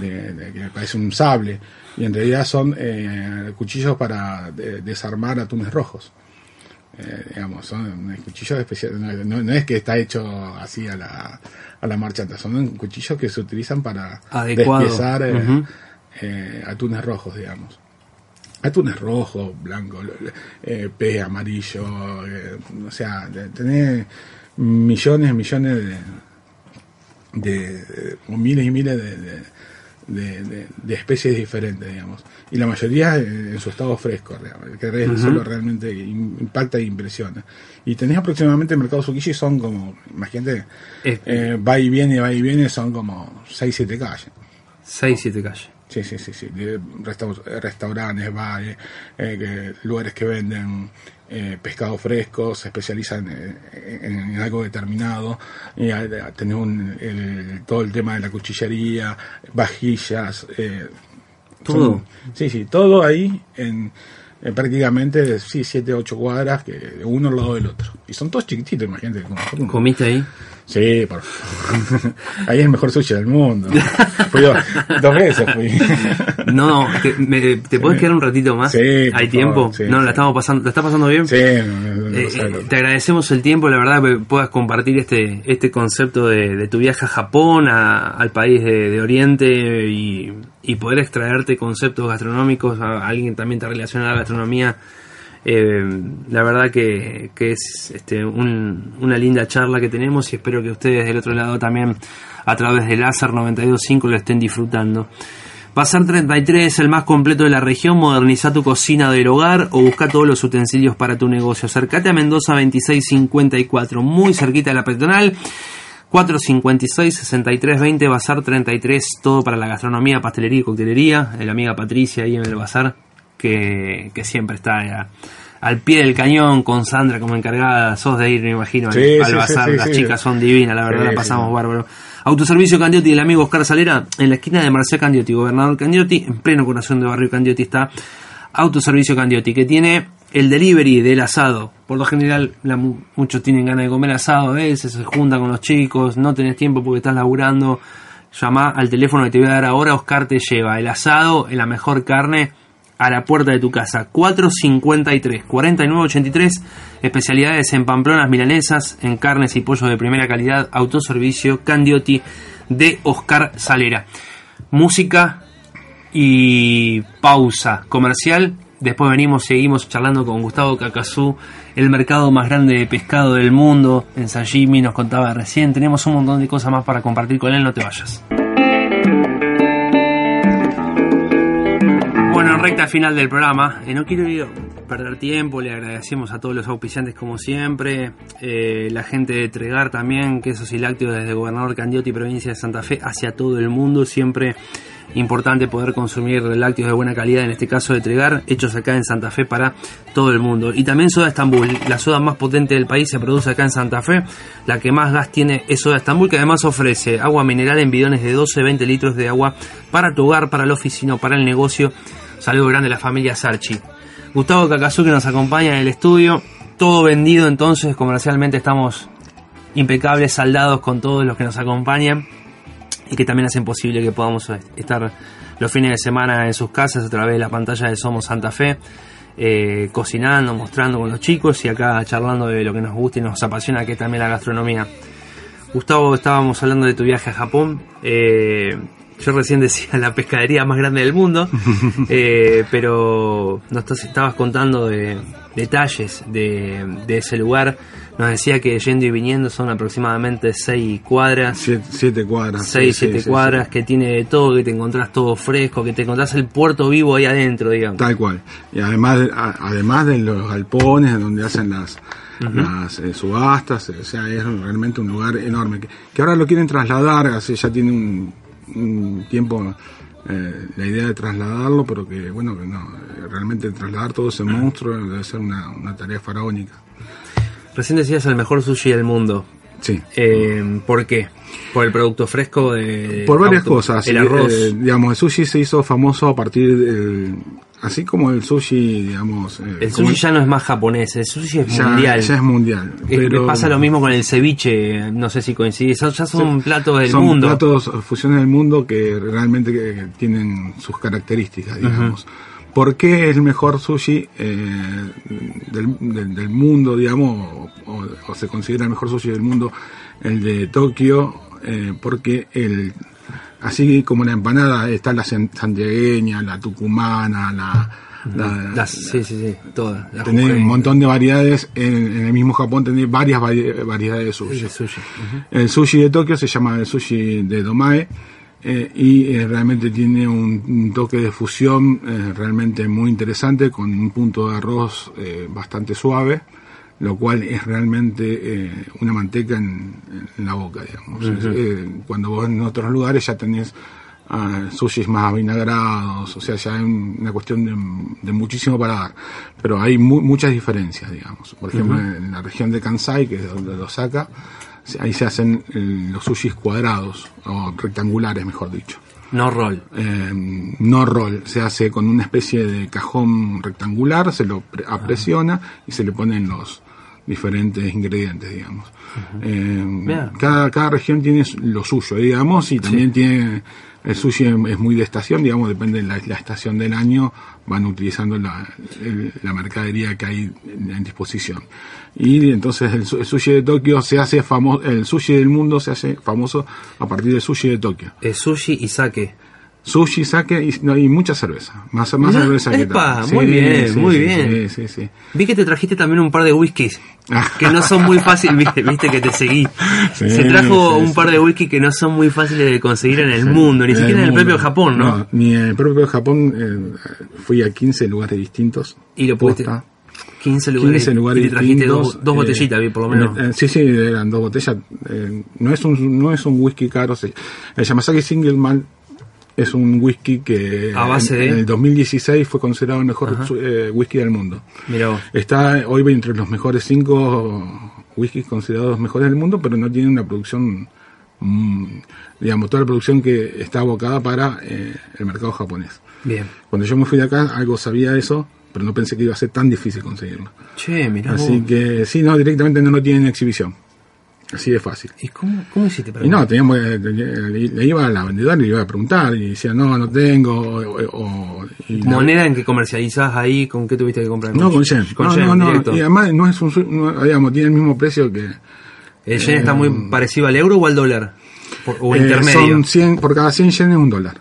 que parece un sable, y en realidad son eh, cuchillos para de- desarmar atunes rojos. eh, digamos, son cuchillos especiales, no, no, es que está hecho así a la, a la marchanta, son cuchillos que se utilizan para despiezar eh, eh, atunes rojos, digamos. Atunes rojos, blancos, eh, pez amarillo, o sea, tenés millones, millones de, de, miles y miles de de, de, especies diferentes, digamos. Y la mayoría en su estado fresco, que eso realmente impacta e impresiona. Y tenés aproximadamente el mercado Tsukiji son como, imagínate, eh, va y viene, va y viene, son como 6, 7 calles. 6, 7 calles. Sí, sí, sí, sí. restaurantes, bares, eh, lugares que venden eh, pescado fresco, se especializan en, algo determinado, y tenés todo el tema de la cuchillería, vajillas, eh, todo. sí, sí, todo ahí en, prácticamente sí, 7, 8 cuadras, que uno al lado del otro. Y son todos chiquititos, imagínate. ¿Comiste ahí? Sí, por Ahí es el mejor sushi del mundo. Fui dos veces fui. No, ¿te, me, ¿te puedes quedar un ratito más? Sí. ¿Hay tiempo? no, la estamos pasando, ¿la está pasando bien? Sí. Eh, te agradecemos el tiempo, la verdad, que puedas compartir este este concepto de, tu viaje a Japón, al país de, Oriente y, y, poder extraerte conceptos gastronómicos, a alguien también te relaciona a la gastronomía eh, la verdad que, es este, una linda charla que tenemos y espero que ustedes del otro lado también a través de Láser 925 lo estén disfrutando. Pasar 33, el más completo de la región, moderniza tu cocina del hogar o busca todos los utensilios para tu negocio. Acercate a Mendoza 2654, muy cerquita de la peatonal. 456 6320 Bazar 33, todo para la gastronomía, pastelería y coctelería. La amiga Patricia ahí en el bazar que, siempre está al pie del cañón con Sandra como encargada. Sos de ir, me imagino, al, bazar. Las chicas son divinas, la verdad, la pasamos bárbaro. Autoservicio Candiotti, el amigo Oscar Salera, en la esquina de Marcel Candiotti, gobernador Candiotti, en pleno corazón de barrio Candiotti está Autoservicio Candiotti, que tiene el delivery del asado. Por lo general, muchos tienen ganas de comer asado a veces, se juntan con los chicos, no tenés tiempo porque estás laburando. Llama al teléfono que te voy a dar ahora, Oscar te lleva el asado, la mejor carne a la puerta de tu casa. 453 4983 especialidades en pamplonas milanesas, en carnes y pollos de primera calidad, autoservicio Candiotti de Oscar Salera. Música y pausa comercial. Después venimos, seguimos charlando con Gustavo Cacazú, el mercado más grande de pescado del mundo, en sashimi, nos contaba recién. Tenemos un montón de cosas más para compartir con él, no te vayas. Bueno, recta final del programa. Eh, no quiero perder tiempo, le agradecemos a todos los auspiciantes como siempre, eh, la gente de Tregar también, quesos y lácteos desde Gobernador Candiotti, provincia de Santa Fe, hacia todo el mundo, siempre importante poder consumir lácteos de buena calidad, en este caso de Tregar, hechos acá en Santa Fe para todo el mundo. Y también Soda Estambul, la soda más potente del país se produce acá en Santa Fe, la que más gas tiene es Soda Estambul, que además ofrece agua mineral en bidones de 12-20 litros de agua para tu hogar, para la oficina para el negocio Saludo grande a la familia Sarchi. Gustavo Cacazú que nos acompaña en el estudio. Todo vendido entonces, comercialmente estamos impecables, saldados con todos los que nos acompañan y que también hacen posible que podamos estar los fines de semana en sus casas a través de la pantalla de Somos Santa Fe, eh, cocinando, mostrando con los chicos y acá charlando de lo que nos gusta y nos apasiona, que es también la gastronomía. Gustavo, estábamos hablando de tu viaje a Japón. Eh, yo recién decía la pescadería más grande del mundo, eh, pero nos estabas contando de detalles de, ese lugar. Nos decía que yendo y viniendo son aproximadamente seis cuadras. Siete, cuadras. Seis, siete cuadras, que tiene de todo, que te encontrás todo fresco, que te encontrás el puerto vivo ahí adentro, digamos. Tal cual. Y además, además de los galpones donde hacen las, las eh, subastas, o sea, es realmente un lugar enorme. Que, que ahora lo quieren trasladar, así ya tiene un un tiempo eh, la idea de trasladarlo, pero que bueno, que no, realmente trasladar todo ese monstruo debe ser una, tarea faraónica. Recién decías el mejor sushi del mundo. Sí. Eh, ¿Por qué? ¿Por el producto fresco? De Por varias cosas. El arroz. Eh, digamos, el sushi se hizo famoso a partir del, Así como el sushi, digamos... Eh, el sushi ya no es más japonés, el sushi es mundial. Ya es mundial. Pero pasa lo mismo con el ceviche, no sé si coincide, ya son platos del mundo. Son platos, fusiones del mundo que realmente tienen sus características, digamos. ¿Por qué es el mejor sushi eh, del, del- del mundo, digamos, o, o se considera el mejor sushi del mundo el de Tokio? Eh, porque el, así como la empanada está la san- santiagueña, la tucumana, la... la- Las- sí, sí, sí, todas. Tenés un montón de variedades. En, en el mismo Japón tenés varias vari- variedades de sushi. de sushi. El sushi de Tokio se llama el sushi de Domae eh, y eh, realmente tiene un, un toque de fusión eh, realmente muy interesante con un punto de arroz eh, bastante suave, lo cual es realmente una manteca en, en la boca, digamos. Cuando vos en otros lugares ya tenés ah, sushis más vinagrados, o sea, ya es un- una cuestión de, de muchísimo paladar. Pero hay mu- muchas diferencias, digamos. Por ejemplo, en la región de Kansai, que es donde lo saca, ahí se hacen eh, los sushis cuadrados, o rectangulares, mejor dicho. No roll. Eh, no roll, se hace con una especie de cajón rectangular, se lo pre- apresiona y se le ponen los diferentes ingredientes, digamos. Eh, Bien. cada, cada región tiene lo suyo, digamos, y también tiene el sushi es muy de estación, digamos, depende de la, la estación del año, van utilizando la, el- la mercadería que hay en, disposición. Y entonces el, su- el sushi de Tokio se hace famoso, el sushi del mundo se hace famoso a partir del sushi de Tokio. Es sushi y sake. Sushi, sake y, no, y mucha cerveza. Más, más Mirá, cerveza que tal. muy bien, sí, muy sí, bien. Vi que te trajiste también un par de whiskies que no son muy fáciles, viste, viste que te seguí. Se trajo un par de whisky que no son muy fáciles de conseguir en el mundo, ni siquiera en el mundo. propio Japón, ¿no? Ni en el propio Japón eh, fui a 15 lugares distintos. Y lo pudiste- Posta. 15 lugares. 15 lugares y te trajiste dos, eh, botellitas, vi, por lo menos. eh, sí, sí, eran dos botellas. eh, no es un no es un whisky caro. sí. El Yamazaki Single Malt es un whisky que A base en, de- en el 2016 fue considerado el mejor eh, whisky del mundo. Mirá. Está hoy entre los mejores cinco whiskies considerados mejores del mundo, pero no tiene una producción, mm, digamos, toda la producción que está abocada para eh, el mercado japonés. Bien. Cuando yo me fui de acá, algo sabía eso, pero no pensé que iba a ser tan difícil conseguirlo. Che, mirá Así vos. que sí, no, directamente no lo tienen en exhibición. Así de fácil. ¿Y cómo, cómo hiciste para Y no, teníamos, eh, le, le iba a la vendedora y le iba a preguntar y decía, no, no tengo. O, o- y la- ¿Moneda en que comercializás ahí? ¿Con qué tuviste que comprar? No, con yen. Con no, yen, no, no. directo. Y además no es un, no, digamos, tiene el mismo precio que... ¿El yen eh, está muy parecido al euro o al dólar? Por- ¿O eh, intermedio? Son 100, por cada 100 yen es un dólar.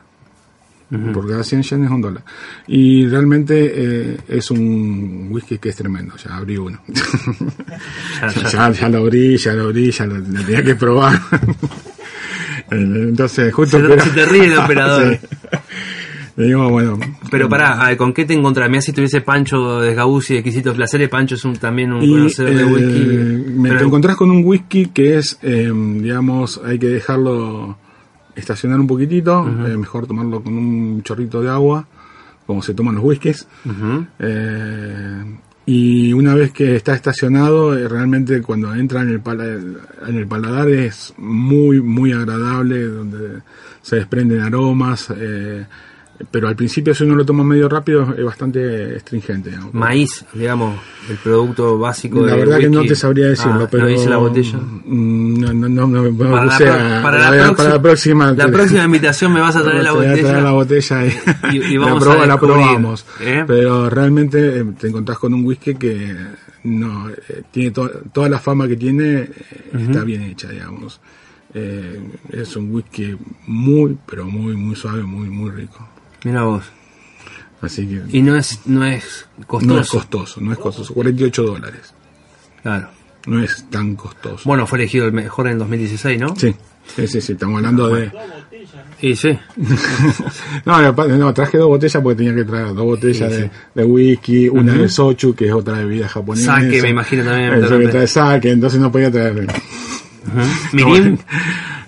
Por cada 100 yen es un dólar. Y realmente eh, es un whisky que es tremendo. Ya abrí uno. Ya, ya, ya. lo abrí, ya lo abrí, ya lo, lo tenía que probar. Entonces, justo... Se- te ríe el operador. Sí. Le digo, bueno... Pero pará, ¿con qué te encontrás? Mirá si tuviese Pancho de Gabuzzi de Exquisitos Placeres. Pancho es un, también un Y conocedor de eh, whisky. me Pero- te encontrás con un whisky que es, eh, digamos, hay que dejarlo estacionar un poquitito, eh, mejor tomarlo con un chorrito de agua, como se toman los whiskies. Eh, y una vez que está estacionado, eh, realmente cuando entra en el, pala- en el paladar es muy, muy agradable, donde se desprenden aromas. eh, pero al principio, si uno lo toma medio rápido, es bastante astringente. digamos. Maíz, digamos, el producto básico La verdad que no te sabría decirlo, Ah, pero. ¿No dice la botella? Mm, No, no, no, no, Para, la, sea, pro- para, la- la, próxima, para la próxima. la te- próxima invitación me vas a traer la botella. traer la botella y, Y- y vamos la, a la probamos. ¿eh? Pero realmente eh, te encontrás con un whisky que no eh, tiene to- toda la fama que tiene, eh, está bien hecha, digamos. Eh, es un whisky muy, pero muy, muy suave, muy, muy rico. Mira vos. Así que Y no es, no es costoso. no es costoso, no es costoso. 48 dólares. Claro. No es tan costoso. Bueno, fue elegido el mejor en el 2016, ¿no? Sí, sí, sí, sí, estamos hablando de... Y sí. no, no, no, traje dos botellas porque tenía que traer dos botellas Sí, de, sí. de whisky, una de sochu, que es otra bebida japonesa. Sake, me imagino también, Eso que también. trae sake, entonces no podía traer... Mirin.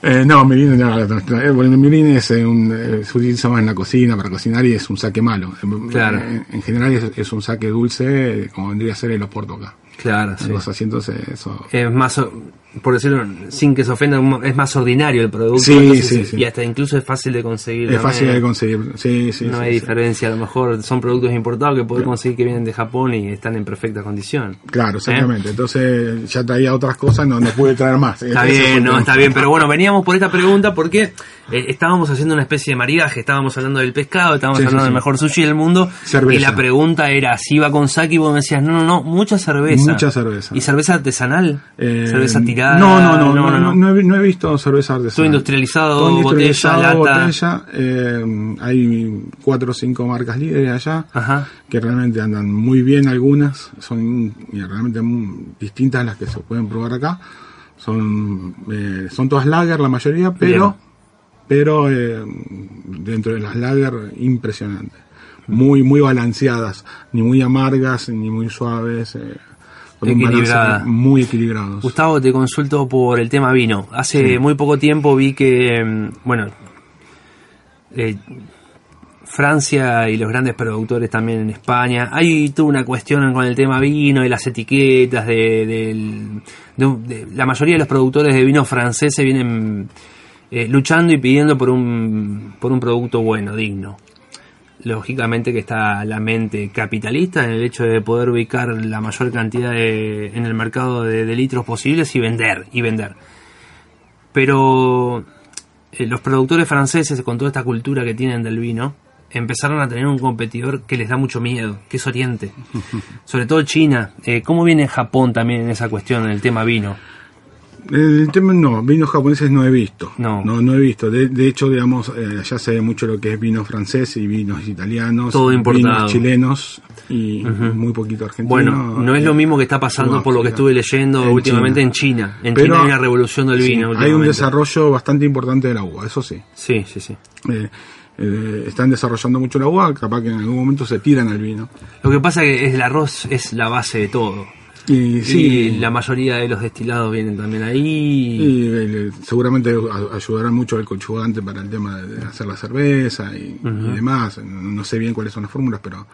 Eh, no, mirin, no, no, no, eh, bueno, mirin es eh, un, eh, se utiliza más en la cocina para cocinar y es un saque malo. Claro. En, en general es, es un saque dulce, como vendría a ser el oporto acá. Claro, sí. Así, entonces eso... Es más, por decirlo sin que se ofenda, es más ordinario el producto. Sí, entonces, sí, sí. Y hasta incluso es fácil de conseguir. Es fácil de conseguir, sí, sí. no hay diferencia, a lo mejor son productos importados que podés conseguir que vienen de Japón y están en perfecta condición. Claro, ¿Eh? exactamente. Entonces ya traía otras cosas, no, no pude traer más. Está bien, no, está bien, pero bueno, veníamos por esta pregunta porque eh, estábamos haciendo una especie de maridaje, estábamos hablando del pescado, estábamos hablando del mejor sushi del mundo Cerveza. y la pregunta era si iba con sake y vos me decías, no, no, no, mucha cerveza. Mucha cerveza. ¿Y cerveza artesanal? Eh, ¿Cerveza tirada? No, no, no, no, no, no he, no he visto cerveza artesanal. Todo industrializado, Todo industrializado, botella, lata. botella. eh, hay cuatro o cinco marcas líderes allá Ajá. que realmente andan muy bien algunas, son realmente muy distintas a las que se pueden probar acá. Son eh, son todas lager la mayoría, pero Bien. pero eh, dentro de las lager impresionante. Muy muy balanceadas, ni muy amargas ni muy suaves. eh, con un balance Equilibrada. muy equilibrados. Gustavo, te consulto por el tema vino. Hace muy poco tiempo vi que, mm, bueno, eh, Francia y los grandes productores también en España, hay toda una cuestión con el tema vino y las etiquetas de, de- de- la mayoría de los productores de vino franceses vienen eh, luchando y pidiendo por un, por un producto bueno, digno. Lógicamente que está la mente capitalista en el hecho de poder ubicar la mayor cantidad de- en el mercado de, de litros posibles y vender, y vender. Pero eh, los productores franceses, con toda esta cultura que tienen del vino, empezaron a tener un competidor que les da mucho miedo, que es Oriente. Sobre todo China. Eh, ¿Cómo viene Japón también en esa cuestión, en el tema vino? El tema no, vinos japoneses no he visto. No. no, no he visto. De, de hecho, digamos, eh, allá se ve mucho lo que es vino francés y vinos italianos, Todo vinos chilenos y muy poquito argentino. Bueno, no es lo mismo que está pasando No, por lo que estuve leyendo En últimamente China. en China. En Pero- China hay una revolución del Sí, vino. hay un desarrollo bastante importante de la uva, eso sí. Sí, sí, sí. Eh, eh, están desarrollando mucho la uva, capaz que en algún momento se tiran al vino. Lo que pasa es que el arroz es la base de todo. Y sí, Y la mayoría de los destilados vienen también ahí. Y eh, seguramente ayudará mucho el colchugante para el tema de hacer la cerveza y, y demás. No, sé bien cuáles son las fórmulas, pero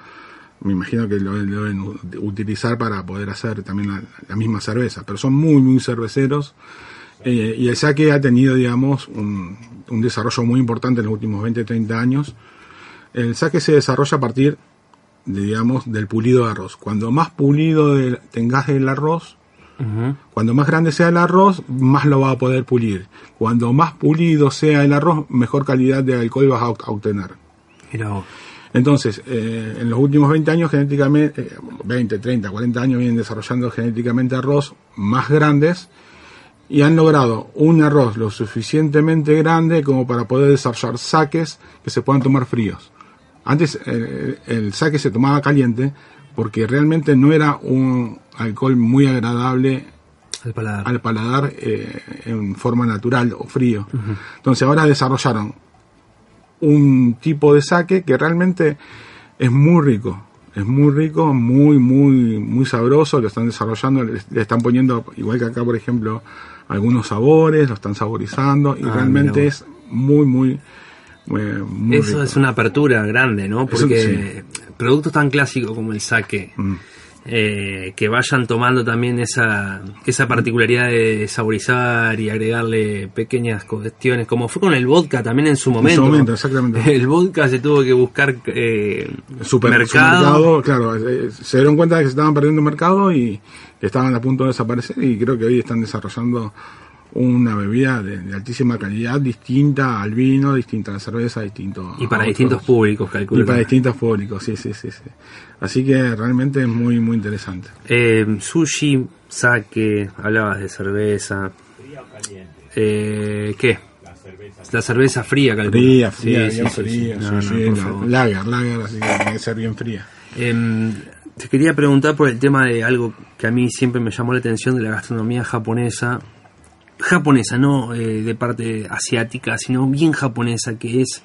me imagino que lo, lo deben utilizar para poder hacer también la, la misma cerveza. Pero son muy, muy cerveceros. Eh, y el saque ha tenido, digamos, un, un desarrollo muy importante en los últimos 20, 30 años. El saque se desarrolla a partir, digamos, del pulido de arroz. Cuando más pulido de- tengas el arroz, cuando más grande sea el arroz, más lo va a poder pulir. Cuando más pulido sea el arroz, mejor calidad de alcohol vas a ob- a obtener. Entonces, eh, en los últimos 20 años, genéticamente, eh, 20, 30, 40 años, vienen desarrollando genéticamente arroz más grandes y han logrado un arroz lo suficientemente grande como para poder desarrollar saques que se puedan tomar fríos. Antes eh, el saque se tomaba caliente porque realmente no era un alcohol muy agradable El paladar. al paladar eh, en forma natural o frío. Entonces ahora desarrollaron un tipo de saque que realmente es muy rico. Es muy rico, muy, muy, muy sabroso, lo están desarrollando, le, le están poniendo, igual que acá, por ejemplo, algunos sabores, lo están saborizando y Ah, realmente es muy, muy, muy Eso rico. es una apertura grande, ¿no? Porque productos tan clásicos como el sake, Mm. eh, que vayan tomando también esa, esa particularidad de saborizar y agregarle pequeñas cuestiones, como fue con el vodka también en su momento. momento, exactamente. El vodka se tuvo que buscar eh, Super- mercado. claro, eh, se dieron cuenta de que se estaban perdiendo mercado y estaban a punto de desaparecer y creo que hoy están desarrollando una bebida de, de altísima calidad, distinta al vino, distinta a la cerveza, distinto Y para distintos públicos, calculo. y para distintos públicos, sí, sí, sí, sí. Así que realmente es muy, muy interesante. Eh, sushi, sake, hablabas de cerveza. Eh, ¿Qué? La cerveza fría, calculo. Fría, fría, Sí, bien sí, sí, fría, sí. no, la- lager, lager, así que tiene que ser bien fría. Em, te quería preguntar por el tema de algo que a mí siempre me llamó la atención de la gastronomía japonesa. Japonesa, no eh, de parte asiática, sino bien japonesa, que es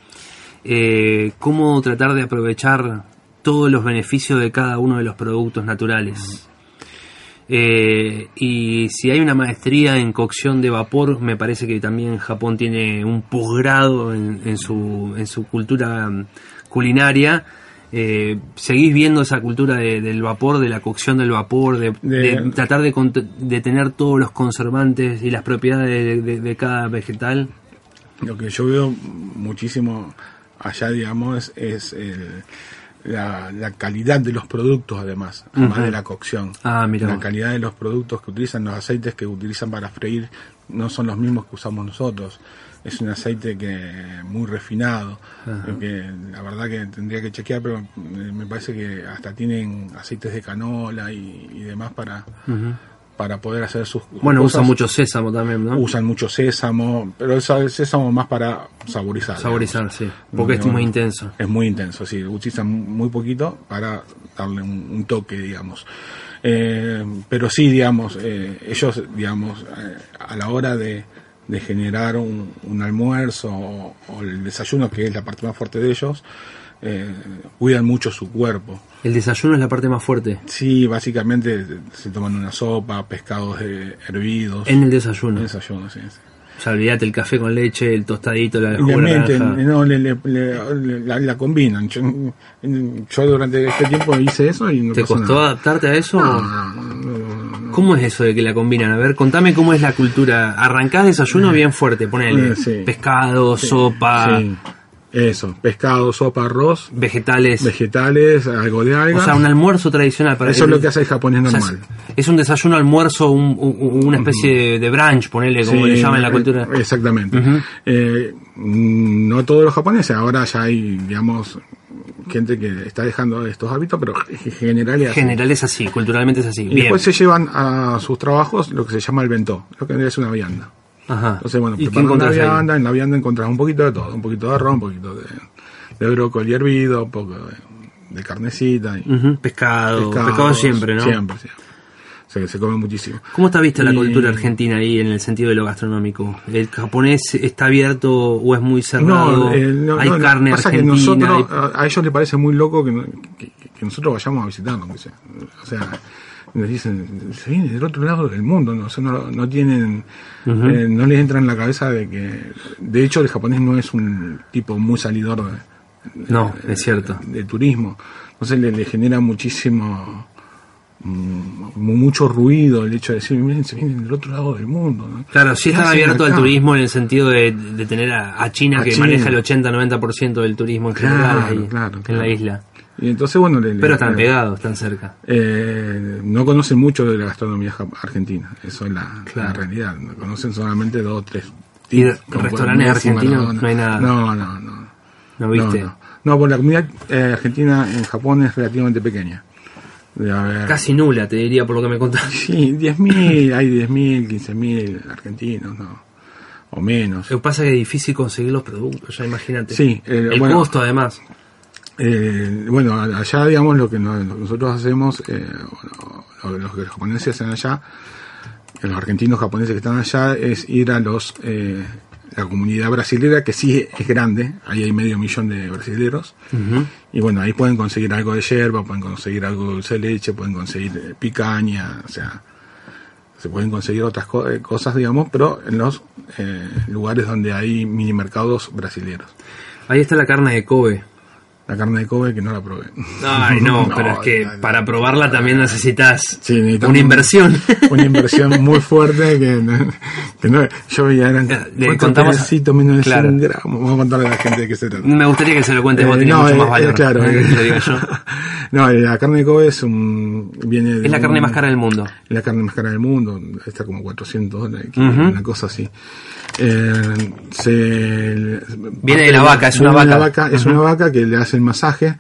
eh, cómo tratar de aprovechar todos los beneficios de cada uno de los productos naturales. Eh, y si hay una maestría en cocción de vapor, me parece que también Japón tiene un posgrado en, su, en su cultura mm, culinaria eh, ¿seguís viendo esa cultura de- del vapor, de la cocción del vapor, de, De- de tratar de, tener todos los conservantes y las propiedades de, cada vegetal? Lo que yo veo muchísimo allá, digamos, es el- la, la calidad de los productos, además, además de la cocción. Ah, mira. La calidad de los productos que utilizan, los aceites que utilizan para freír, no son los mismos que usamos nosotros. Es un aceite que muy refinado, que la verdad que tendría que chequear, pero eh, me parece que hasta tienen aceites de canola y, y demás para, para poder hacer sus Bueno, cosas. usa mucho sésamo también, ¿no? Usan mucho sésamo, pero el sésamo más para saborizar. Saborizar, digamos. sí, porque es muy intenso. Es muy intenso, sí. Utilizan muy poquito para darle un, un toque, digamos. Eh, pero sí, digamos, eh, ellos, digamos, eh, a la hora de, de generar un, un almuerzo o, o el desayuno, que es la parte más fuerte de ellos, eh, cuidan mucho su cuerpo. El desayuno es la parte más fuerte. Sí, básicamente se toman una sopa, pescados eh, hervidos. En el desayuno. En el desayuno, sí. sí. O sea, olvídate el café con leche, el tostadito, la le de meten, no, le, le- le- la, la combinan. Yo, yo durante este tiempo hice eso y no ¿Te pasó costó nada. adaptarte a eso? No, no, no. ¿Cómo es eso de que la combinan? A ver, contame cómo es la cultura. Arrancás desayuno bien fuerte, ponele. Eh, sí. Pescado, sopa, Sí, eso, pescado, sopa, arroz, vegetales. vegetales, algo de alga. o sea, un almuerzo tradicional para Eso es lo que hace el japonés o sea, normal. es, un desayuno, almuerzo, un- un- una especie de, de brunch, ponele, como Sí, le llaman en la eh, cultura. Exactamente. Eh, no todos los japoneses, ahora ya hay, digamos, gente que está dejando estos hábitos, pero en general es así. general es así, culturalmente es así. Y Bien. después se llevan a sus trabajos lo que se llama el bentó, lo que es una vianda. Ajá. Entonces, bueno, ¿Y qué preparan una ahí? vianda, en la vianda encontrás un poquito de todo, un poquito de arroz, un poquito de, de brócoli hervido, un poco de, de carnecita. Y Pescado, pescados, pescado siempre, ¿no? Siempre, siempre. Que se come muchísimo. ¿Cómo está vista la cultura argentina ahí en el sentido de lo gastronómico? ¿El japonés está abierto o es muy cerrado? No, eh, no, ¿Hay no, carne pasa argentina? que nosotros, hay- a ellos les parece muy loco que, que, que nosotros vayamos a visitarnos. dice. O sea, nos dicen, se viene del otro lado del mundo, no, O sea, no, no tienen, eh, no les entra en la cabeza de que, de hecho, el japonés no es un tipo muy salidor de, No, es cierto. de turismo. Entonces le, le genera muchísimo, mucho ruido el hecho de decir, miren, se vienen del otro lado del mundo. ¿no? Claro, sí ¿Qué están hacen abiertos al turismo en el sentido de, de tener a, a China A que China. maneja el 80-90% del turismo en general Claro, ahí, claro, en la isla. Y entonces, bueno, le- le- Pero están le- pegados, están cerca. Eh, no conocen mucho de la gastronomía argentina, eso es la, realidad. No conocen solamente dos o tres. ¿Y restaurantes argentinos? No hay nada. No, no, no. ¿No viste? No, no. No, porque la comunidad eh, argentina en Japón es relativamente pequeña. Casi nula, te diría, por lo que me contaste. Sí, 10.000, hay 10.000, 15.000 argentinos, ¿no? O menos. Lo que pasa es que es difícil conseguir los productos, ya imagínate. Sí, eh, el bueno. costo además. Eh, bueno, allá, digamos, lo que, nosotros hacemos, eh, bueno, lo, que los japoneses hacen allá, los argentinos japoneses que están allá, es ir a los eh, la comunidad brasilera, que sí es grande, ahí hay medio millón de brasileros, y bueno, ahí pueden conseguir algo de yerba, pueden conseguir algo de dulce de leche, pueden conseguir eh, picaña, o sea, se pueden conseguir otras co- eh, cosas, digamos, pero en los eh, lugares donde hay mini mercados brasileros. Ahí está la carne de Kobe. La carne de Kobe que no la probé. Ay, no, pero es que no, para probarla también necesitas Sí, una inversión. Una inversión muy fuerte que, no- que no, yo veía eran Le cuatro contamos- pedacitos menos de claro. 100 gramos. Vamos a contarle a la gente de qué se trata. Me gustaría que se lo cuentes, vos Eh, tenés no, mucho eh, más eh, valor. claro, ¿eh? eh, yo. no, eh, la carne de Kobe es un, viene de Es la carne más cara del mundo. La carne más cara del mundo, está como 400 dólares, una cosa así. Eh, se, Viene de la vaca, es una la vaca. Es una vaca que le hacen masaje,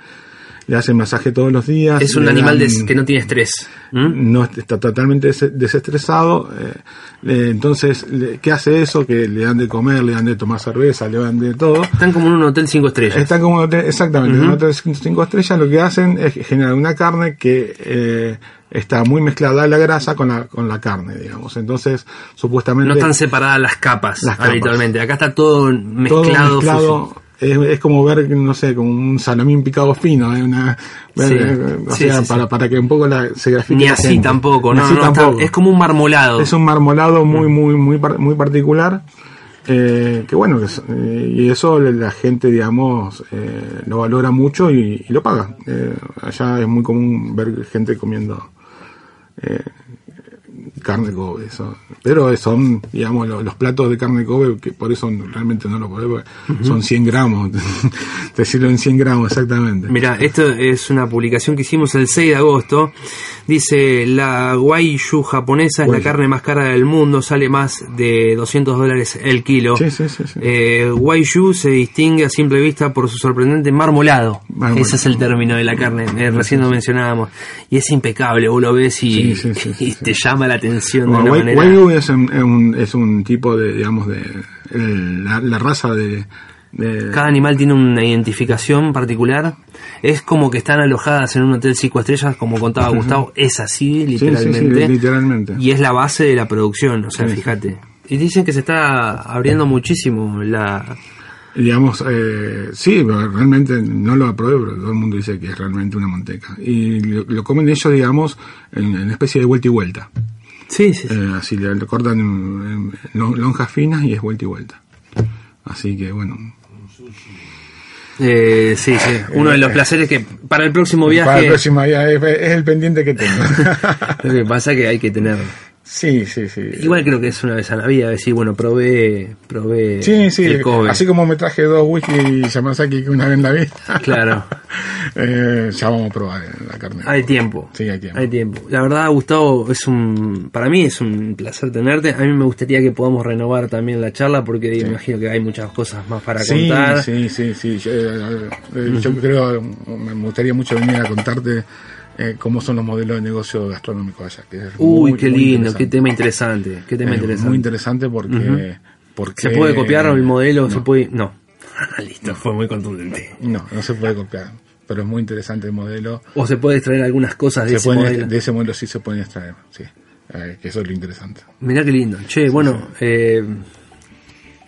le hacen masaje todos los días. Es un animal dan- des- que no tiene estrés. ¿Mm? no est- está totalmente des- desestresado. eh, entonces, le- ¿qué hace eso? Que le dan de comer, le dan de tomar cerveza, le dan de todo. Están como en un hotel cinco estrellas. Están como un hotel- exactamente, en un hotel cinco estrellas lo que hacen es generar una carne que eh, está muy mezclada la grasa con la, con la carne, digamos. Entonces, supuestamente... No están separadas las capas, Las capas. habitualmente. Acá está todo todo mezclado. fusi- es, es como ver, no sé, como un salamín picado fino, ¿eh? una, Sí, eh, o sí, sea, sí, para, para que un poco la, se grafique Ni así tampoco, Ni no, así no, está- es como un marmolado. Es un marmolado muy, muy, muy, muy particular. Eh, que bueno, que, eh, y eso la gente, digamos, eh, lo valora mucho y, y lo paga. Eh, allá es muy común ver gente comiendo eh, carne Kobe. Eso. Pero son, digamos, los, los, platos de carne Kobe, que por eso realmente no lo uh -huh. son 100 gramos. Te sirven 100 gramos, exactamente. Mira, esto es una publicación que hicimos el 6 de agosto. Dice, la Waishu japonesa es la carne más cara del mundo, sale más de 200 dólares el kilo. Sí, sí, sí, sí. Eh, se distingue a simple vista por su sorprendente marmolado. marmolado. Ese es el término de la carne, eh, recién lo mencionábamos. Y es impecable, vos lo ves y, y te llama la atención bueno, de una manera... Wagyu es un, es un, es un tipo de, digamos, de el, la, la, raza de, de, Cada animal tiene una identificación particular. Es como que están alojadas en un hotel cinco estrellas, como contaba. Gustavo. Es así, literalmente. Sí, sí, sí, literalmente. Y es la base de la producción, o sea, fíjate. Y dicen que se está abriendo muchísimo la... Digamos, eh, sí, pero realmente no lo probé, pero todo el mundo dice que es realmente una manteca. Y lo, lo comen ellos, digamos, en, en especie de vuelta y vuelta. Sí, sí. sí. Eh, así le, le cortan lonjas finas y es vuelta y vuelta. Así que bueno. Eh, sí, sí. Uno de los placeres que para el próximo viaje. Para el próximo viaje es, es el pendiente que tengo. Lo que pasa es que hay que tener Sí, sí, sí. Igual creo que es una vez a la vida decir, bueno, probé, probé sí, sí, el Kobe. Así como me traje dos whisky Yamazaki que una vez en la vida. Claro. eh, ya vamos a probar la carne. Hay tiempo. Sí, hay tiempo. Hay tiempo. La verdad, Gustavo, es un, para mí es un placer tenerte. A mí me gustaría que podamos renovar también la charla porque sí. imagino que hay muchas cosas más para sí, contar. Sí, sí, sí. Yo, eh, yo creo, me gustaría mucho venir a contarte eh, cómo son los modelos de negocio gastronómico allá. Que es Uy, muy, qué lindo, qué tema interesante, qué tema es interesante. Muy interesante porque, uh -huh. porque se puede copiar el modelo, no. se puede, no. Listo, fue muy contundente. No, no se puede copiar, pero es muy interesante el modelo. O se puede extraer algunas cosas de se ese pueden, modelo. De ese modelo sí se pueden extraer, sí. Eh, que eso es lo interesante. Mirá qué lindo. Che, bueno, sí. eh,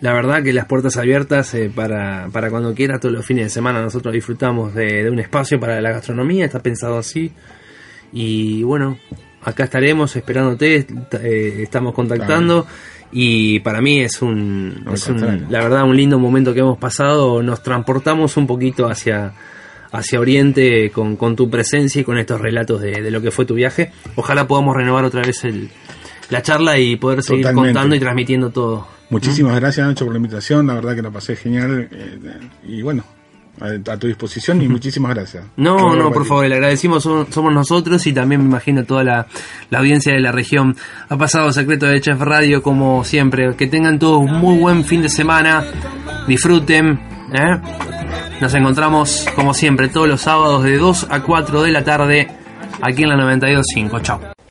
la verdad que las puertas abiertas eh, para, para cuando quiera, todos los fines de semana nosotros disfrutamos de, de, un espacio para la gastronomía, está pensado así. Y bueno, acá estaremos esperándote, eh, estamos contactando. Claro. Y para mí es un, no, es un la verdad, un lindo momento que hemos pasado. Nos transportamos un poquito hacia, hacia Oriente con, con tu presencia y con estos relatos de, de, lo que fue tu viaje. Ojalá podamos renovar otra vez el, la charla y poder seguir Totalmente. contando y transmitiendo todo. Muchísimas gracias Nacho por la invitación, la verdad que la pasé genial eh, y bueno, a, tu disposición y muchísimas gracias. No, no, por favor, le agradecimos, somos nosotros y también me imagino toda la, la, audiencia de la región. Ha pasado Secreto de Chef Radio como siempre, que tengan todos un muy buen fin de semana, disfruten, ¿eh? nos encontramos como siempre todos los sábados de 2 a 4 de la tarde aquí en la 92.5, chao.